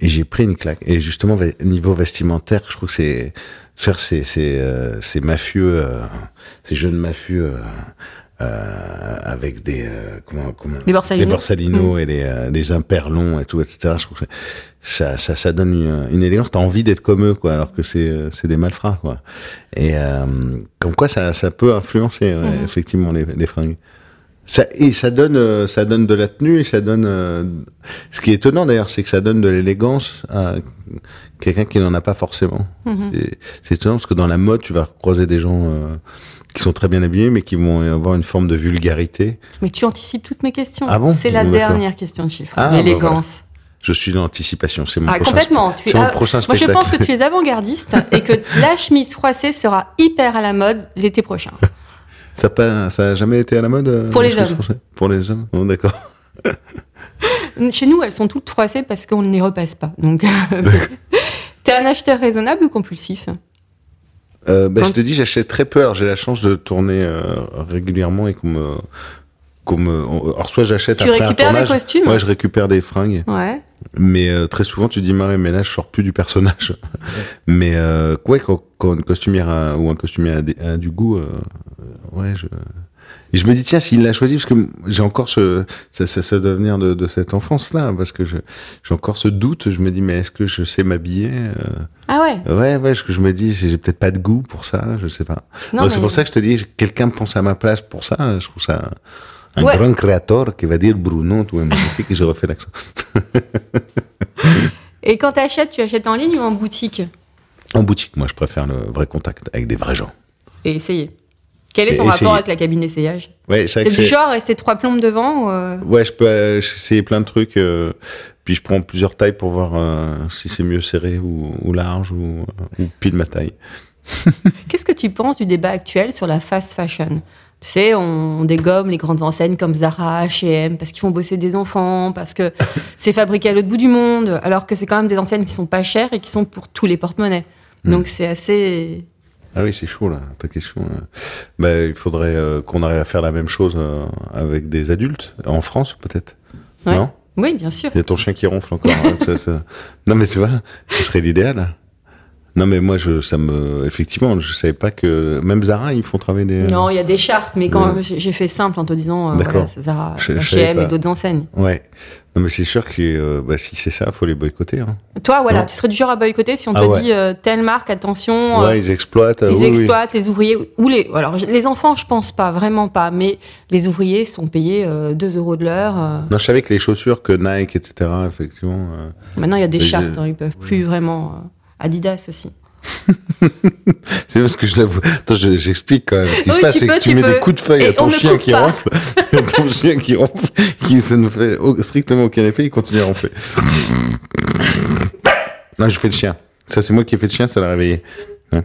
Et j'ai pris une claque. Et justement, ve- niveau vestimentaire, je trouve que c'est faire ces, ces, euh, ces mafieux, euh, ces jeunes mafieux euh, euh, avec des euh, comment comment Des borsalinos. les borsalinos et les, euh, les imperlons et tout, etc. Je trouve que ça, ça, ça donne une, une élégance. T'as envie d'être comme eux, quoi, alors que c'est, euh, c'est des malfrats, quoi. Et euh, comme quoi, ça, ça peut influencer ouais, Mhm. effectivement les, les fringues. Ça, et ça donne, euh, ça donne de la tenue et ça donne. euh, ce qui est étonnant d'ailleurs, c'est que ça donne de l'élégance quelqu'un qui n'en a pas forcément. Mhm. C'est étonnant parce que dans la mode, tu vas croiser des gens euh, qui sont très bien habillés, mais qui vont avoir une forme de vulgarité. Mais tu anticipes toutes mes questions. Ah bon C'est la dernière question de chiffre. Ah, bah L'élégance. Je suis dans l'anticipation. C'est mon Ah, prochain. complètement. Tu es mon ah, prochain Moi, je pense que tu es avant-gardiste et que la chemise froissée sera hyper à la mode l'été prochain. Ça a pas, ça jamais été à la mode. euh, Pour les hommes. Pour les hommes? D'accord. Chez nous, elles sont toutes froissées parce qu'on ne les repasse pas. Donc, t'es un acheteur raisonnable ou compulsif Euh, bah, Quand- je te dis, j'achète très peu. Alors j'ai la chance de tourner euh, régulièrement et qu'on me, on- Alors soit j'achète Tu après un récupères tournage. costumes Ouais, je récupère des fringues. Ouais. Mais euh, très souvent, tu dis, Marie, mais là, je sors plus du personnage. mais euh, ouais, quand, quand une costumière a- ou un costumier a, des- a du goût, euh, ouais, je. Et je me dis, tiens, s'il l'a choisi, parce que j'ai encore ce, ça, ça, ça doit venir de, de cette enfance-là, parce que j'ai encore ce doute. Je me dis, mais est-ce que je sais m'habiller euh, Ah ouais Ouais, ouais, ce que je me dis, j'ai peut-être pas de goût pour ça, je sais pas. Non, C'est mais- pour ça que je te dis, quelqu'un pense à ma place pour ça. Je trouve ça un Ouais. grand créateur qui va dire Bruno, tout est magnifique, et je refais l'accent. Et quand t'achètes, tu achètes en ligne ou en boutique? En boutique, moi, je préfère le vrai contact avec des vrais gens. Et essayer. Quel est ton essayer. rapport avec la cabine d'essayage Ouais, T'es du genre rester trois plombes devant ou, euh, Ouais, je peux euh, essayer plein de trucs. euh, puis je prends plusieurs tailles pour voir euh, si c'est mieux serré ou, ou large ou, ou pile ma taille. Qu'est-ce que tu penses du débat actuel sur la fast fashion? Tu sais, on dégomme les grandes enseignes comme Zara, H&M parce qu'ils font bosser des enfants, parce que c'est fabriqué à l'autre bout du monde, alors que c'est quand même des enseignes qui sont pas chères et qui sont pour tous les porte-monnaies. Hmm. Donc c'est assez. Ah oui, c'est chaud là, ta question. là. Bah, il faudrait euh, qu'on arrive à faire la même chose euh, avec des adultes, en France peut-être. Ouais. Non? Oui, bien sûr. Il y a ton chien qui ronfle encore. hein, ça- ça- Non mais tu vois, ce serait l'idéal. Non mais moi, je, ça me, effectivement, je savais pas que même Zara, ils font travailler des. Non, il y a des chartes, mais quand Ouais. j'ai fait simple en te disant, euh, voilà, Zara, H&M et d'autres enseignes. Ouais. Non mais c'est sûr que euh, bah, si c'est ça, faut les boycotter. Hein. Toi, voilà, Non. tu serais du genre à boycotter si on Ah te ouais. dit euh, telle marque, attention, Ouais, euh, ils exploitent. ils oui, oui. exploitent les ouvriers ou les. Alors, je- les enfants, je pense pas, vraiment pas, mais les ouvriers sont payés euh, 2 euros de l'heure. Non, je savais que les chaussures, que Nike, etc., effectivement. Maintenant, il y a des chartes, hein, ils peuvent plus vraiment. Adidas aussi. C'est parce que je l'avoue. Attends, je- j'explique quand même. Ce qui Oui, se passe, c'est que tu, mets peux. des coups de feuille à ton chien qui ronfle. ton chien qui ronfle, qui ça ne fait strictement aucun effet, il continue à ronfler. Non, je fais le chien. Ça, c'est moi qui ai fait le chien, ça l'a réveillé. Hein.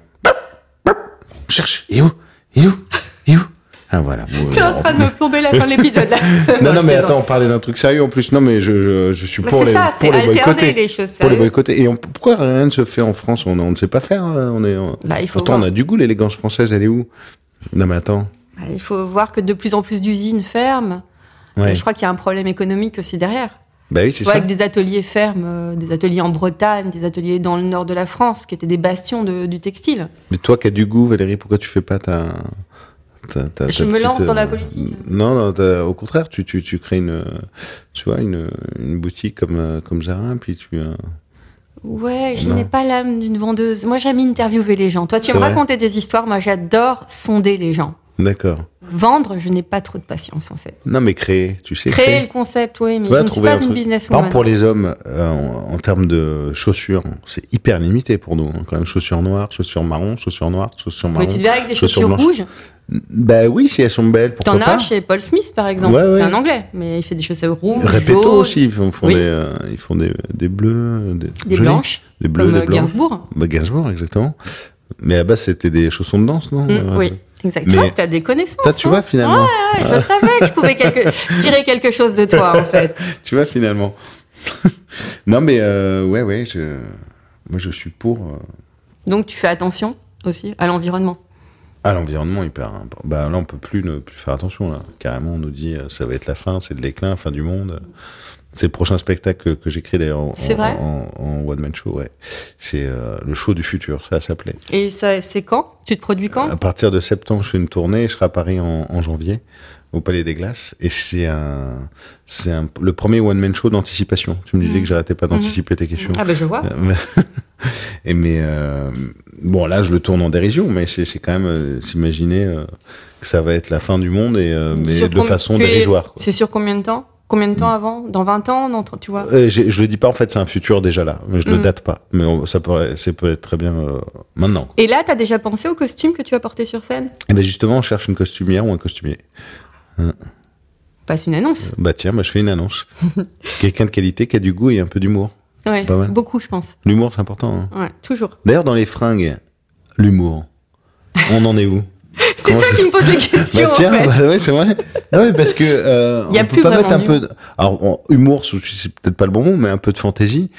Cherche. Il est où? Il est où? Il est où? Ah, voilà. Bon, Tu es en train de me plomber la fin de l'épisode là. Non, non, mais attends, on parlait d'un truc sérieux en plus. Non, mais je, je, je suis Bah, pour les, ça, c'est pour les alterner boycotter. les choses Pour les boycotter. Et on- pourquoi rien ne se fait en France? On, on ne sait pas faire. euh, On est, on- Bah, il faut Pourtant, on a du goût, l'élégance française, elle est où? Non, mais attends. Bah, Il faut voir que de plus en plus d'usines ferment. Ouais. Je crois qu'il y a un problème économique aussi derrière. Bah oui, c'est ça. avec des ateliers fermes, euh, des ateliers en Bretagne, des ateliers dans le nord de la France, qui étaient des bastions de- du textile. Mais toi qui as du goût, Valérie, pourquoi tu fais pas ta. Ta- Je me petite, lance dans la euh, politique. Non, non, au contraire, tu, tu, tu crées une, tu vois, une, une boutique comme, euh, comme Zara, puis tu. euh, Ouais, je n'ai pas l'âme d'une vendeuse. Moi, j'aime interviewer les gens. Toi, tu me raconter des histoires. Moi, j'adore sonder les gens. D'accord. Vendre, je n'ai pas trop de patience, en fait. Non, mais créer, tu sais. Créer le concept, oui, mais Ouais, je ne suis pas un une truc. Par businesswoman. exemple, pour les hommes, euh, en, en termes de chaussures, c'est hyper limité pour nous. hein, quand même, chaussures noires, chaussures marron, chaussures noires, chaussures marron. Mais tu te verrais avec des chaussures rouges. Bah oui, si elles sont belles, pourquoi T'en as chez Paul Smith, par exemple. Ouais, ouais. C'est un anglais, mais il fait des chaussures rouges, Repetto jaunes, aussi, ils font, font Oui. des, euh, ils font des, des bleus, des, des blanches, des bleus, comme des euh, blancs. Gainsbourg. Bah, Gainsbourg, exactement. Mais à base, c'était des chaussons de danse, non Mm, Euh, oui, exact. mais- Tu vois que t'as des connaissances. Toi, tu hein. vois, finalement. Ouais, je savais que je pouvais quelque- tirer quelque chose de toi, en fait. Tu vois, finalement. non, mais euh, ouais, ouais, je, moi, je suis pour. euh, Donc, tu fais attention aussi à l'environnement. à l'environnement hyper important. Bah là, on peut plus ne plus faire attention là. Carrément, on nous dit euh, ça va être la fin, c'est de l'éclin, fin du monde. C'est le prochain spectacle que, que j'écris d'ailleurs en, en- vrai en, en one man show. Ouais, c'est euh, le show du futur, ça s'appelait. Et ça, c'est quand? Tu te produis quand? À partir de septembre, je fais une tournée. Je serai à Paris en, janvier au Palais des Glaces et c'est un c'est un, le premier one man show d'anticipation. Tu me disais Mhm. que j'arrêtais pas d'anticiper tes questions. Ah, ben je vois. Euh, Et mais euh, bon là je le tourne en dérision mais c'est quand même euh, s'imaginer que ça va être la fin du monde et mais de façon dérisoire. C'est sur combien de temps? Combien de temps avant Dans 20 ans dans, Tu vois Euh, je le dis pas en fait c'est un futur déjà là mais je le Mm. date pas mais on- ça pourrait ça peut être très bien euh, maintenant. quoi. Et là, t'as déjà pensé au costume que tu vas porter sur scène? Et ben justement on cherche une costumière ou un costumier. Passe une annonce. Bah tiens bah je fais une annonce. Quelqu'un de qualité qui a du goût et un peu d'humour. Ouais, beaucoup, je pense. L'humour c'est important. hein. Ouais, toujours. D'ailleurs dans les fringues l'humour on en est où? C'est toi qui me poses les questions, Bah tiens, en fait. bah ouais, c'est vrai. Ah ouais, parce que euh, Y a on plus peut pas mettre un peu. De... Alors, en- humour, c'est peut-être pas le bon mot, mais un peu de fantaisie.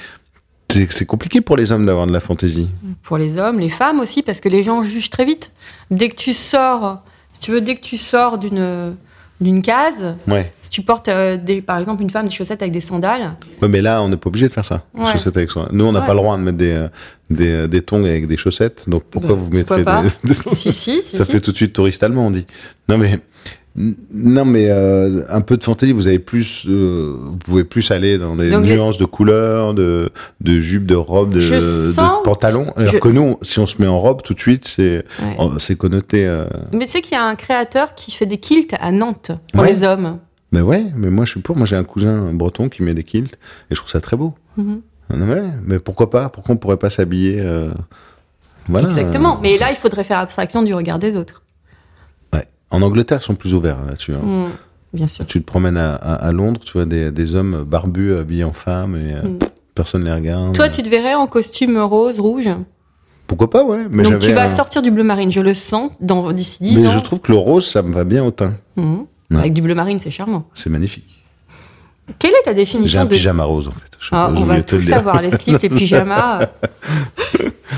C'est c'est compliqué pour les hommes d'avoir de la fantaisie. Pour les hommes, les femmes aussi, parce que les gens jugent très vite. Dès que tu sors, si tu veux, dès que tu sors d'une d'une case, Ouais. si tu portes, euh, des, par exemple, une femme des chaussettes avec des sandales, Ouais, mais là, on n'est pas obligé de faire ça. Ouais. Chaussettes avec soi. Nous, on n'a Ouais. pas le droit de mettre des, euh, des, euh, des tongs avec des chaussettes. Donc, pourquoi Bah, vous mettrez pourquoi des, des- si, si, si. Ça si. fait tout de suite touriste allemand, on dit. Non, mais. Non, mais euh, un peu de fantaisie, vous avez plus, euh, vous pouvez plus aller dans des Donc les- nuances de couleurs, de, de jupes, de robes, de, pantalons. Alors je- que nous, si on se met en robe tout de suite, c'est, Ouais. c'est connoté. Euh... Mais sais qu'il y a un créateur qui fait des kilts à Nantes pour Ouais. les hommes. Mais ouais, mais moi je suis pour. Moi j'ai un cousin breton qui met des kilts et je trouve ça très beau. Mhm. Ah, ouais, mais pourquoi pas? Pourquoi on pourrait pas s'habiller Voilà. Exactement. Mais là, il faudrait faire abstraction du regard des autres. En Angleterre, ils sont plus ouverts là-dessus. hein. Mm, Bien sûr. Tu te promènes à, à- à Londres, tu vois des, des hommes barbus habillés en femmes et euh, Mm. personne les regarde. Toi, tu te verrais en costume rose, rouge? Pourquoi pas, ouais. Mais Donc tu vas un- sortir du bleu marine. Je le sens dans d'ici 10 Mais ans. je trouve que le rose, ça me va bien au teint. Ouais. Avec du bleu marine, c'est charmant. C'est magnifique. Quelle est ta J'ai définition un de pyjama rose en fait. Ah, j'ai on va le tout savoir, les slips, les pyjamas.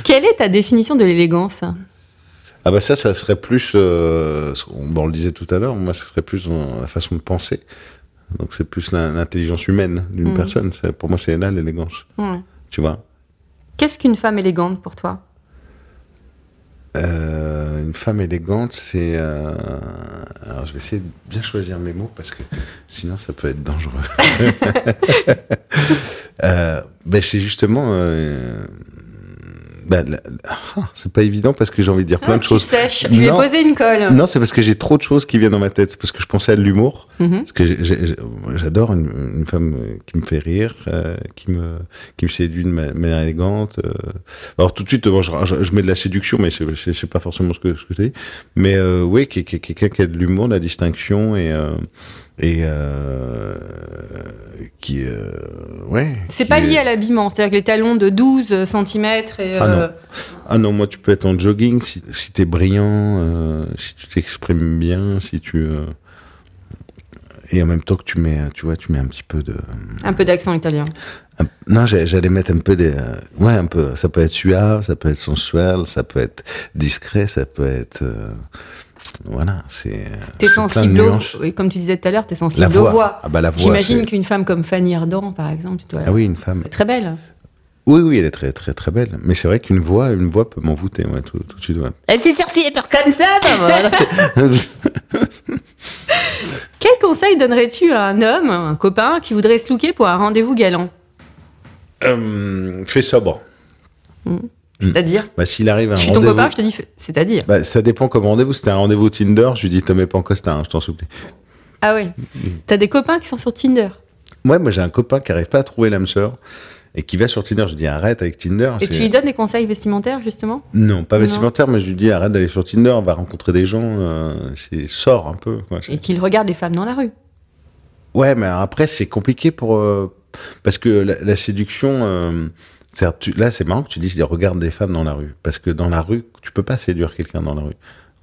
Quelle est ta définition de l'élégance? Ah bah ça, ça serait plus, euh, on, bah, on le disait tout à l'heure, moi, ce serait plus dans la façon de penser. Donc c'est plus l'intelligence humaine d'une Mhm. personne. Pour moi, c'est là l'élégance. Ouais. Tu vois? Qu'est-ce qu'une femme élégante pour toi? Euh, Une femme élégante, c'est... euh, Alors je vais essayer de bien choisir mes mots parce que sinon ça peut être dangereux. euh, ben, c'est justement... ben, ah, c'est pas évident parce que j'ai envie de dire plein Ah, de tu choses. sèches. Je lui posé une colle. Non, c'est parce que j'ai trop de choses qui viennent dans ma tête. C'est parce que je pensais à de l'humour. Mhm. Parce que j'adore une, une femme euh, qui me fait rire, euh, qui me qui me séduit de ma- manière élégante. euh. Alors tout de suite, bon, je, je- je mets de la séduction, mais je, sais pas forcément ce que ce que c'est. Mais euh, oui, qui- qui- quelqu'un qui a de l'humour, de la distinction et euh, et euh, qui euh, ouais. C'est pas est- lié à l'habillement, c'est-à-dire que les talons de 12 cm et. Ah euh, Ah non, moi tu peux être en jogging si, si t'es brillant, si tu t'exprimes bien, si tu et en même temps que tu mets, tu vois, tu mets un petit peu de. un peu d'accent italien. un- non, j'allais mettre un peu des, ouais, un peu. Ça peut être suave, ça peut être sensuel, ça peut être discret, ça peut être, voilà, c'est. T'es plein de sensible, au... nuances. oui, comme tu disais tout à l'heure, t'es sensible La aux voix. Ah bah voix. J'imagine qu'une femme comme Fanny Ardant, par exemple, tu dois... Ah oui, une femme. elle est très belle. Oui, oui, elle est très, très, très belle. Mais c'est vrai qu'une voix, une voix peut m'envoûter, ouais, tout, tout de suite. Ouais. Elle s'est sortie peur comme ça, bah voilà. Quel conseil donnerais-tu à un homme, un copain, qui voudrait se looker pour un rendez-vous galant? Euh, fais sobre. C'est-à-dire Bah, s'il arrive à un Je suis ton copain, je te dis, c'est-à-dire Bah, ça dépend comme rendez-vous. C'était un rendez-vous Tinder, je lui dis, te mets pas en costard, hein, je t'en supplie. Ah oui. T'as des copains qui sont sur Tinder? Ouais, moi, j'ai un copain qui arrive pas à trouver l'âme sœur et qui va sur Tinder. Je lui dis, arrête avec Tinder. Et tu lui donnes des conseils vestimentaires, justement? Non, pas Non. vestimentaire, mais je lui dis, arrête d'aller sur Tinder, on va rencontrer des gens, euh, sors un peu. quoi. Et qu'il regarde les femmes dans la rue. Ouais, mais après, c'est compliqué pour. euh, parce que la, la séduction. euh, tu- là, c'est marrant que tu dises, regarde des femmes dans la rue. Parce que dans la rue, tu peux pas séduire quelqu'un dans la rue.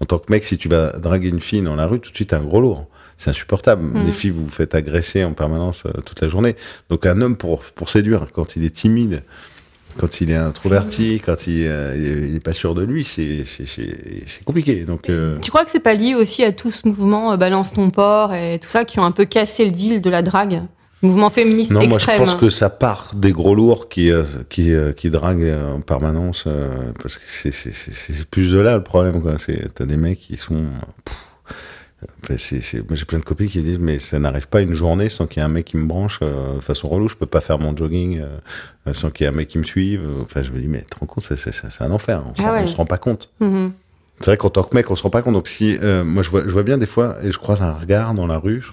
En tant que mec, si tu vas draguer une fille dans la rue, tout de suite, t'es un gros lourd. C'est insupportable. Mm. Les filles, vous vous faites agresser en permanence euh, toute la journée. Donc, un homme, pour, pour séduire, quand il est timide, quand il est introverti, quand il, euh, il est- pas sûr de lui, c'est, c'est, c'est, c'est compliqué. Donc, euh, Tu crois que c'est pas lié aussi à tout ce mouvement euh, Balance ton port et tout ça qui ont un peu cassé le deal de la drague? Mouvement féministe Non, extrême. moi je pense que ça part des gros lourds qui euh, qui euh, qui draguent en permanence euh, parce que c'est c'est c'est c'est plus de là le problème t'as des mecs qui sont pff, moi j'ai plein de copines qui disent mais ça n'arrive pas une journée sans qu'il y ait un mec qui me branche euh, de façon relou. Je peux pas faire mon jogging euh, sans qu'il y ait un mec qui me suive. Enfin je me dis mais te rends compte c'est un enfer. On, se Ah ouais. on se rend pas compte. Mhm. C'est vrai qu'en tant que mec, on se rend pas compte. Donc si, euh, moi, je vois, je vois bien des fois, et je croise un regard dans la rue, je,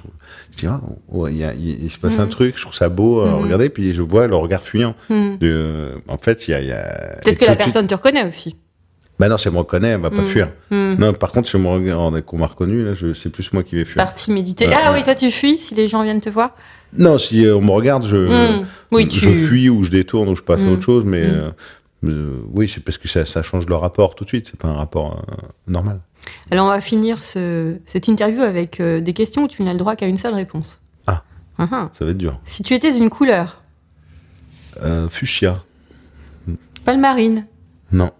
je dis, ah, oh, il, y a- il- il se passe un Mhm. truc, je trouve ça beau à Mhm. regarder, puis je vois le regard fuyant. De, euh, en fait, il y a, a- Peut-être que la suite- personne te reconnaît aussi. Bah non, si elle me reconnaît, elle va pas Mhm. fuir. Non, par contre, si on m'a reconnu, là, je, c'est plus moi qui vais fuir. Par timidité. Ah oui, toi tu fuis si les gens viennent te voir? Non, si euh, on me regarde, je. Oui, tu. je fuis ou je détourne ou je passe à autre chose, mais, Mhm. Euh, oui, c'est parce que ça, ça change le rapport tout de suite. C'est pas un rapport euh, normal. Alors on va finir ce- cette interview avec euh, des questions où tu n'as le droit qu'à une seule réponse. Ah. Ah ah. Ça va être dur. Si tu étais une couleur, fuchsia. palmarine. Non.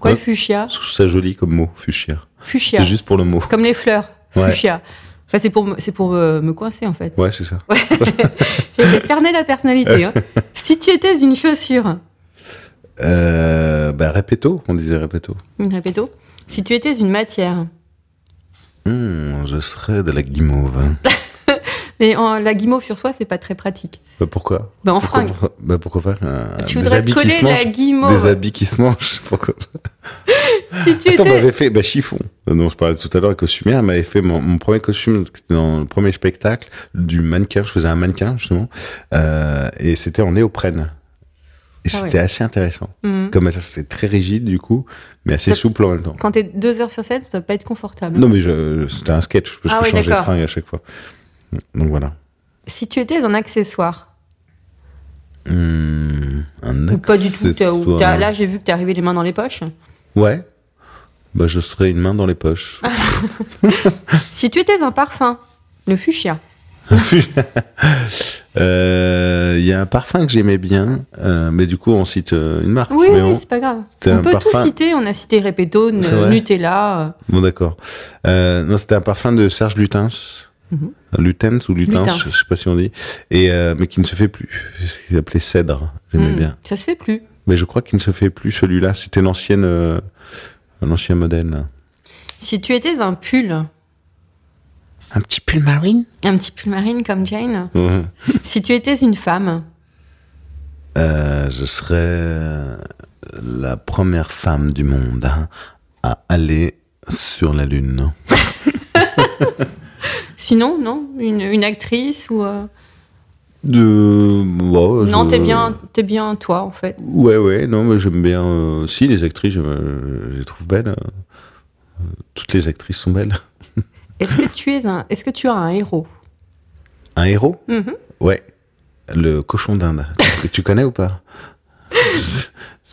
Quoi le fuchsia? Je trouve ça joli comme mot, fuchsia. Fuchsia. C'est juste pour le mot. Comme les fleurs. Ouais. Fuchsia. Enfin, c'est pour, me- c'est pour me coincer en fait. Ouais, c'est ça. J'ai cerner la personnalité. hein. si tu étais une chaussure, Euh, bah, répéto, on disait répéto. répéto. Si tu étais une matière, Hmm, je serais de la guimauve. mais en, la guimauve sur soi, c'est pas très pratique. Bah, pourquoi? Ben, en pourquoi, fringue. bah, pourquoi pas un- Tu voudrais te coller la guimauve. Des habits qui se mangent. Pourquoi Si tu Attends, on étais. m'avait fait bah, chiffon, dont je parlais tout à l'heure, la costumière, m'avait fait mon, mon premier costume dans le premier spectacle du mannequin. Je faisais un mannequin justement, euh, et c'était en néoprène. Et Ah c'était assez intéressant. Mhm. Comme ça, c'était très rigide du coup, mais assez souple en même temps. Quand t'es deux heures sur scène, ça doit pas être confortable. Non, mais je, c'était un sketch parce Ah que je changeais de fringue à chaque fois. Donc voilà. Si tu étais un accessoire, Hmm, un ou pas du tout, t'as- ou accessoire. t'as- là j'ai vu que t'es arrivé les mains dans les poches. Ouais. Bah, je serais une main dans les poches. Si tu étais un parfum, le fuchsia. Euh, Il y a un parfum que j'aimais bien, euh, mais du coup, on cite euh, une marque. Oui, mais oui, bon. c'est pas grave. On peut tout citer. On a cité Repetto, Nutella. euh, Bon, d'accord. Euh, non, c'était un parfum de Serge Lutens. Mhm. Lutens ou Lutens, Lutens. je sais pas si on dit. Et, euh, mais qui ne se fait plus. Il s'appelait Cèdre. J'aimais hmm, bien. Ça se fait plus. Mais je crois qu'il ne se fait plus celui-là. C'était l'ancienne, euh, un ancien modèle. Si tu étais un pull, Un petit pull marine un petit pull marine comme Jane. Ouais. si tu étais une femme, Euh, je serais euh, la première femme du monde hein, à aller sur la Lune. sinon, non? Une, une actrice ou. euh, bon, Non, je- t'es bien, t'es bien toi en fait. Ouais, ouais, non, mais j'aime bien. euh, Si, les actrices, je, je les trouve belles. toutes les actrices sont belles. Est-ce que tu es un, est-ce que tu as un héros Un héros Mhm. Ouais. Le cochon d'Inde. tu, tu connais ou pas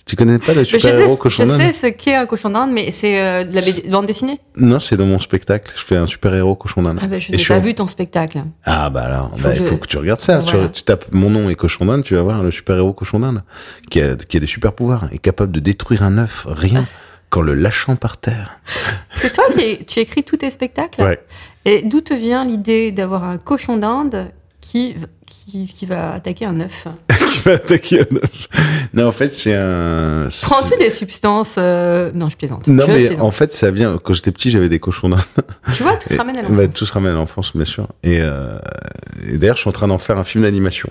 Tu connais pas le Mais Je sais, super-héros cochon je d'Inde sais ce qu'est un cochon d'Inde, mais c'est euh, de la bande dessinée. Non, c'est dans mon spectacle. Je fais un super-héros cochon d'Inde. Ah ben, je n'ai pas en- vu ton spectacle. Ah bah alors, bah, il je- faut que tu regardes ça. Voilà. Tu, tu tapes mon nom et cochon d'Inde, tu vas voir le super-héros cochon d'Inde qui a, qui a des super pouvoirs, est capable de détruire un œuf, rien, qu'en le lâchant par terre. C'est toi qui tu écris tous tes spectacles? Et d'où te vient l'idée d'avoir un cochon d'Inde qui, qui, qui va attaquer un œuf qui va attaquer un œuf. Non, en fait, c'est un. Prends-tu des substances euh, Non, je plaisante. Non, Je mais plaisante. en fait, ça vient. Quand j'étais petit, j'avais des cochons d'Inde. Tu vois, tout se ramène à bah, l'enfance. tout se ramène à l'enfance, bien sûr. Et, euh, et d'ailleurs, je suis en train d'en faire un film d'animation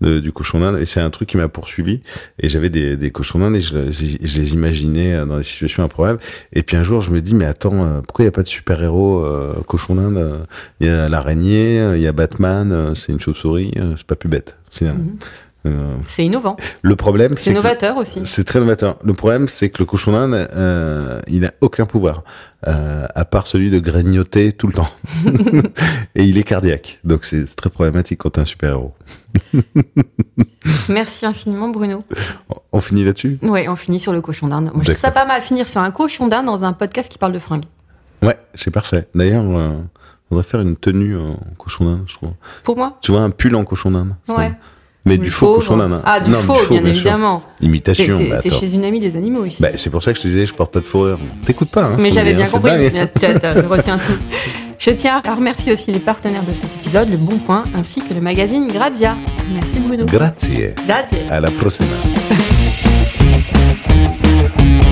de- du cochon d'Inde. Et c'est un truc qui m'a poursuivi. Et j'avais des, des cochons d'Inde et je, les- je les imaginais euh, dans des situations improbables. Et puis un jour, je me dis, mais attends, pourquoi il n'y a pas de super-héros euh, cochon d'Inde? Il y a l'araignée, il y a Batman, c'est une chauve-souris. Euh, c'est pas plus bête, finalement. Mhm. Euh, C'est innovant. le problème, C'est que- novateur aussi. c'est très novateur. Le problème, c'est que le cochon d'Inde, euh, il n'a aucun pouvoir, à part celui de grignoter tout le temps. Et il est cardiaque. Donc c'est très problématique quand t'es un super-héros. Merci infiniment, Bruno. On finit là-dessus? Ouais, on finit sur le cochon d'Inde. Moi, je trouve ça pas mal finir sur un cochon d'Inde dans un podcast qui parle de fringues. Ouais, c'est parfait. D'ailleurs, on devrait faire une tenue en cochon d'Inde, je trouve. Pour moi Tu vois, un pull en cochon d'Inde. Ouais. Mais du faux cochon d'Inde. hein. Ah, du Non, faux, bien, sûr. évidemment. Imitation, t'es- bah, chez une amie des animaux ici. Bah, c'est pour ça que je te disais, je porte pas de fourrure. T'écoutes pas, hein, Mais j'avais bien hein, compris. t'as- Je retiens tout. Je tiens à remercier aussi les partenaires de cet épisode, Le Bon Coin, ainsi que le magazine Grazia. Merci Bruno. Grazie. Grazie. À la prochaine.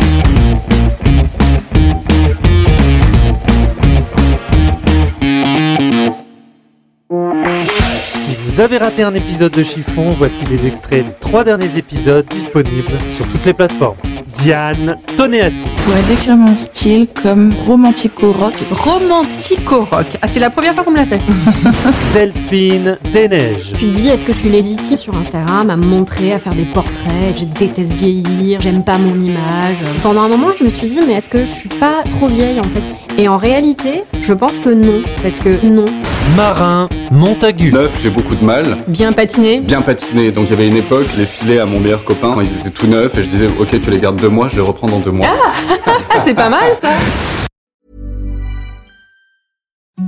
vous avez raté un épisode de Chiffon, voici les extraits des trois derniers épisodes disponibles sur toutes les plateformes. Diane Toneati, Je pourrais décrire mon style comme romantico-rock. Romantico-rock. Ah, c'est la première fois qu'on me l'a fait. ça. Delphine Desneiges, Tu dis, est-ce que je suis légitime sur Instagram à me montrer, à faire des portraits? Je déteste vieillir, j'aime pas mon image. Pendant un moment, je me suis dit, mais est-ce que je suis pas trop vieille en fait? Et en réalité, je pense que non, parce que non. Marin, Montagu. Neuf, j'ai beaucoup de mal. Bien patiné. Bien patiné. Donc il y avait une époque, je les filais à mon meilleur copain quand ils étaient tout neufs et je disais ok tu les gardes deux mois, je les reprends dans deux mois. Ah, c'est pas mal ça.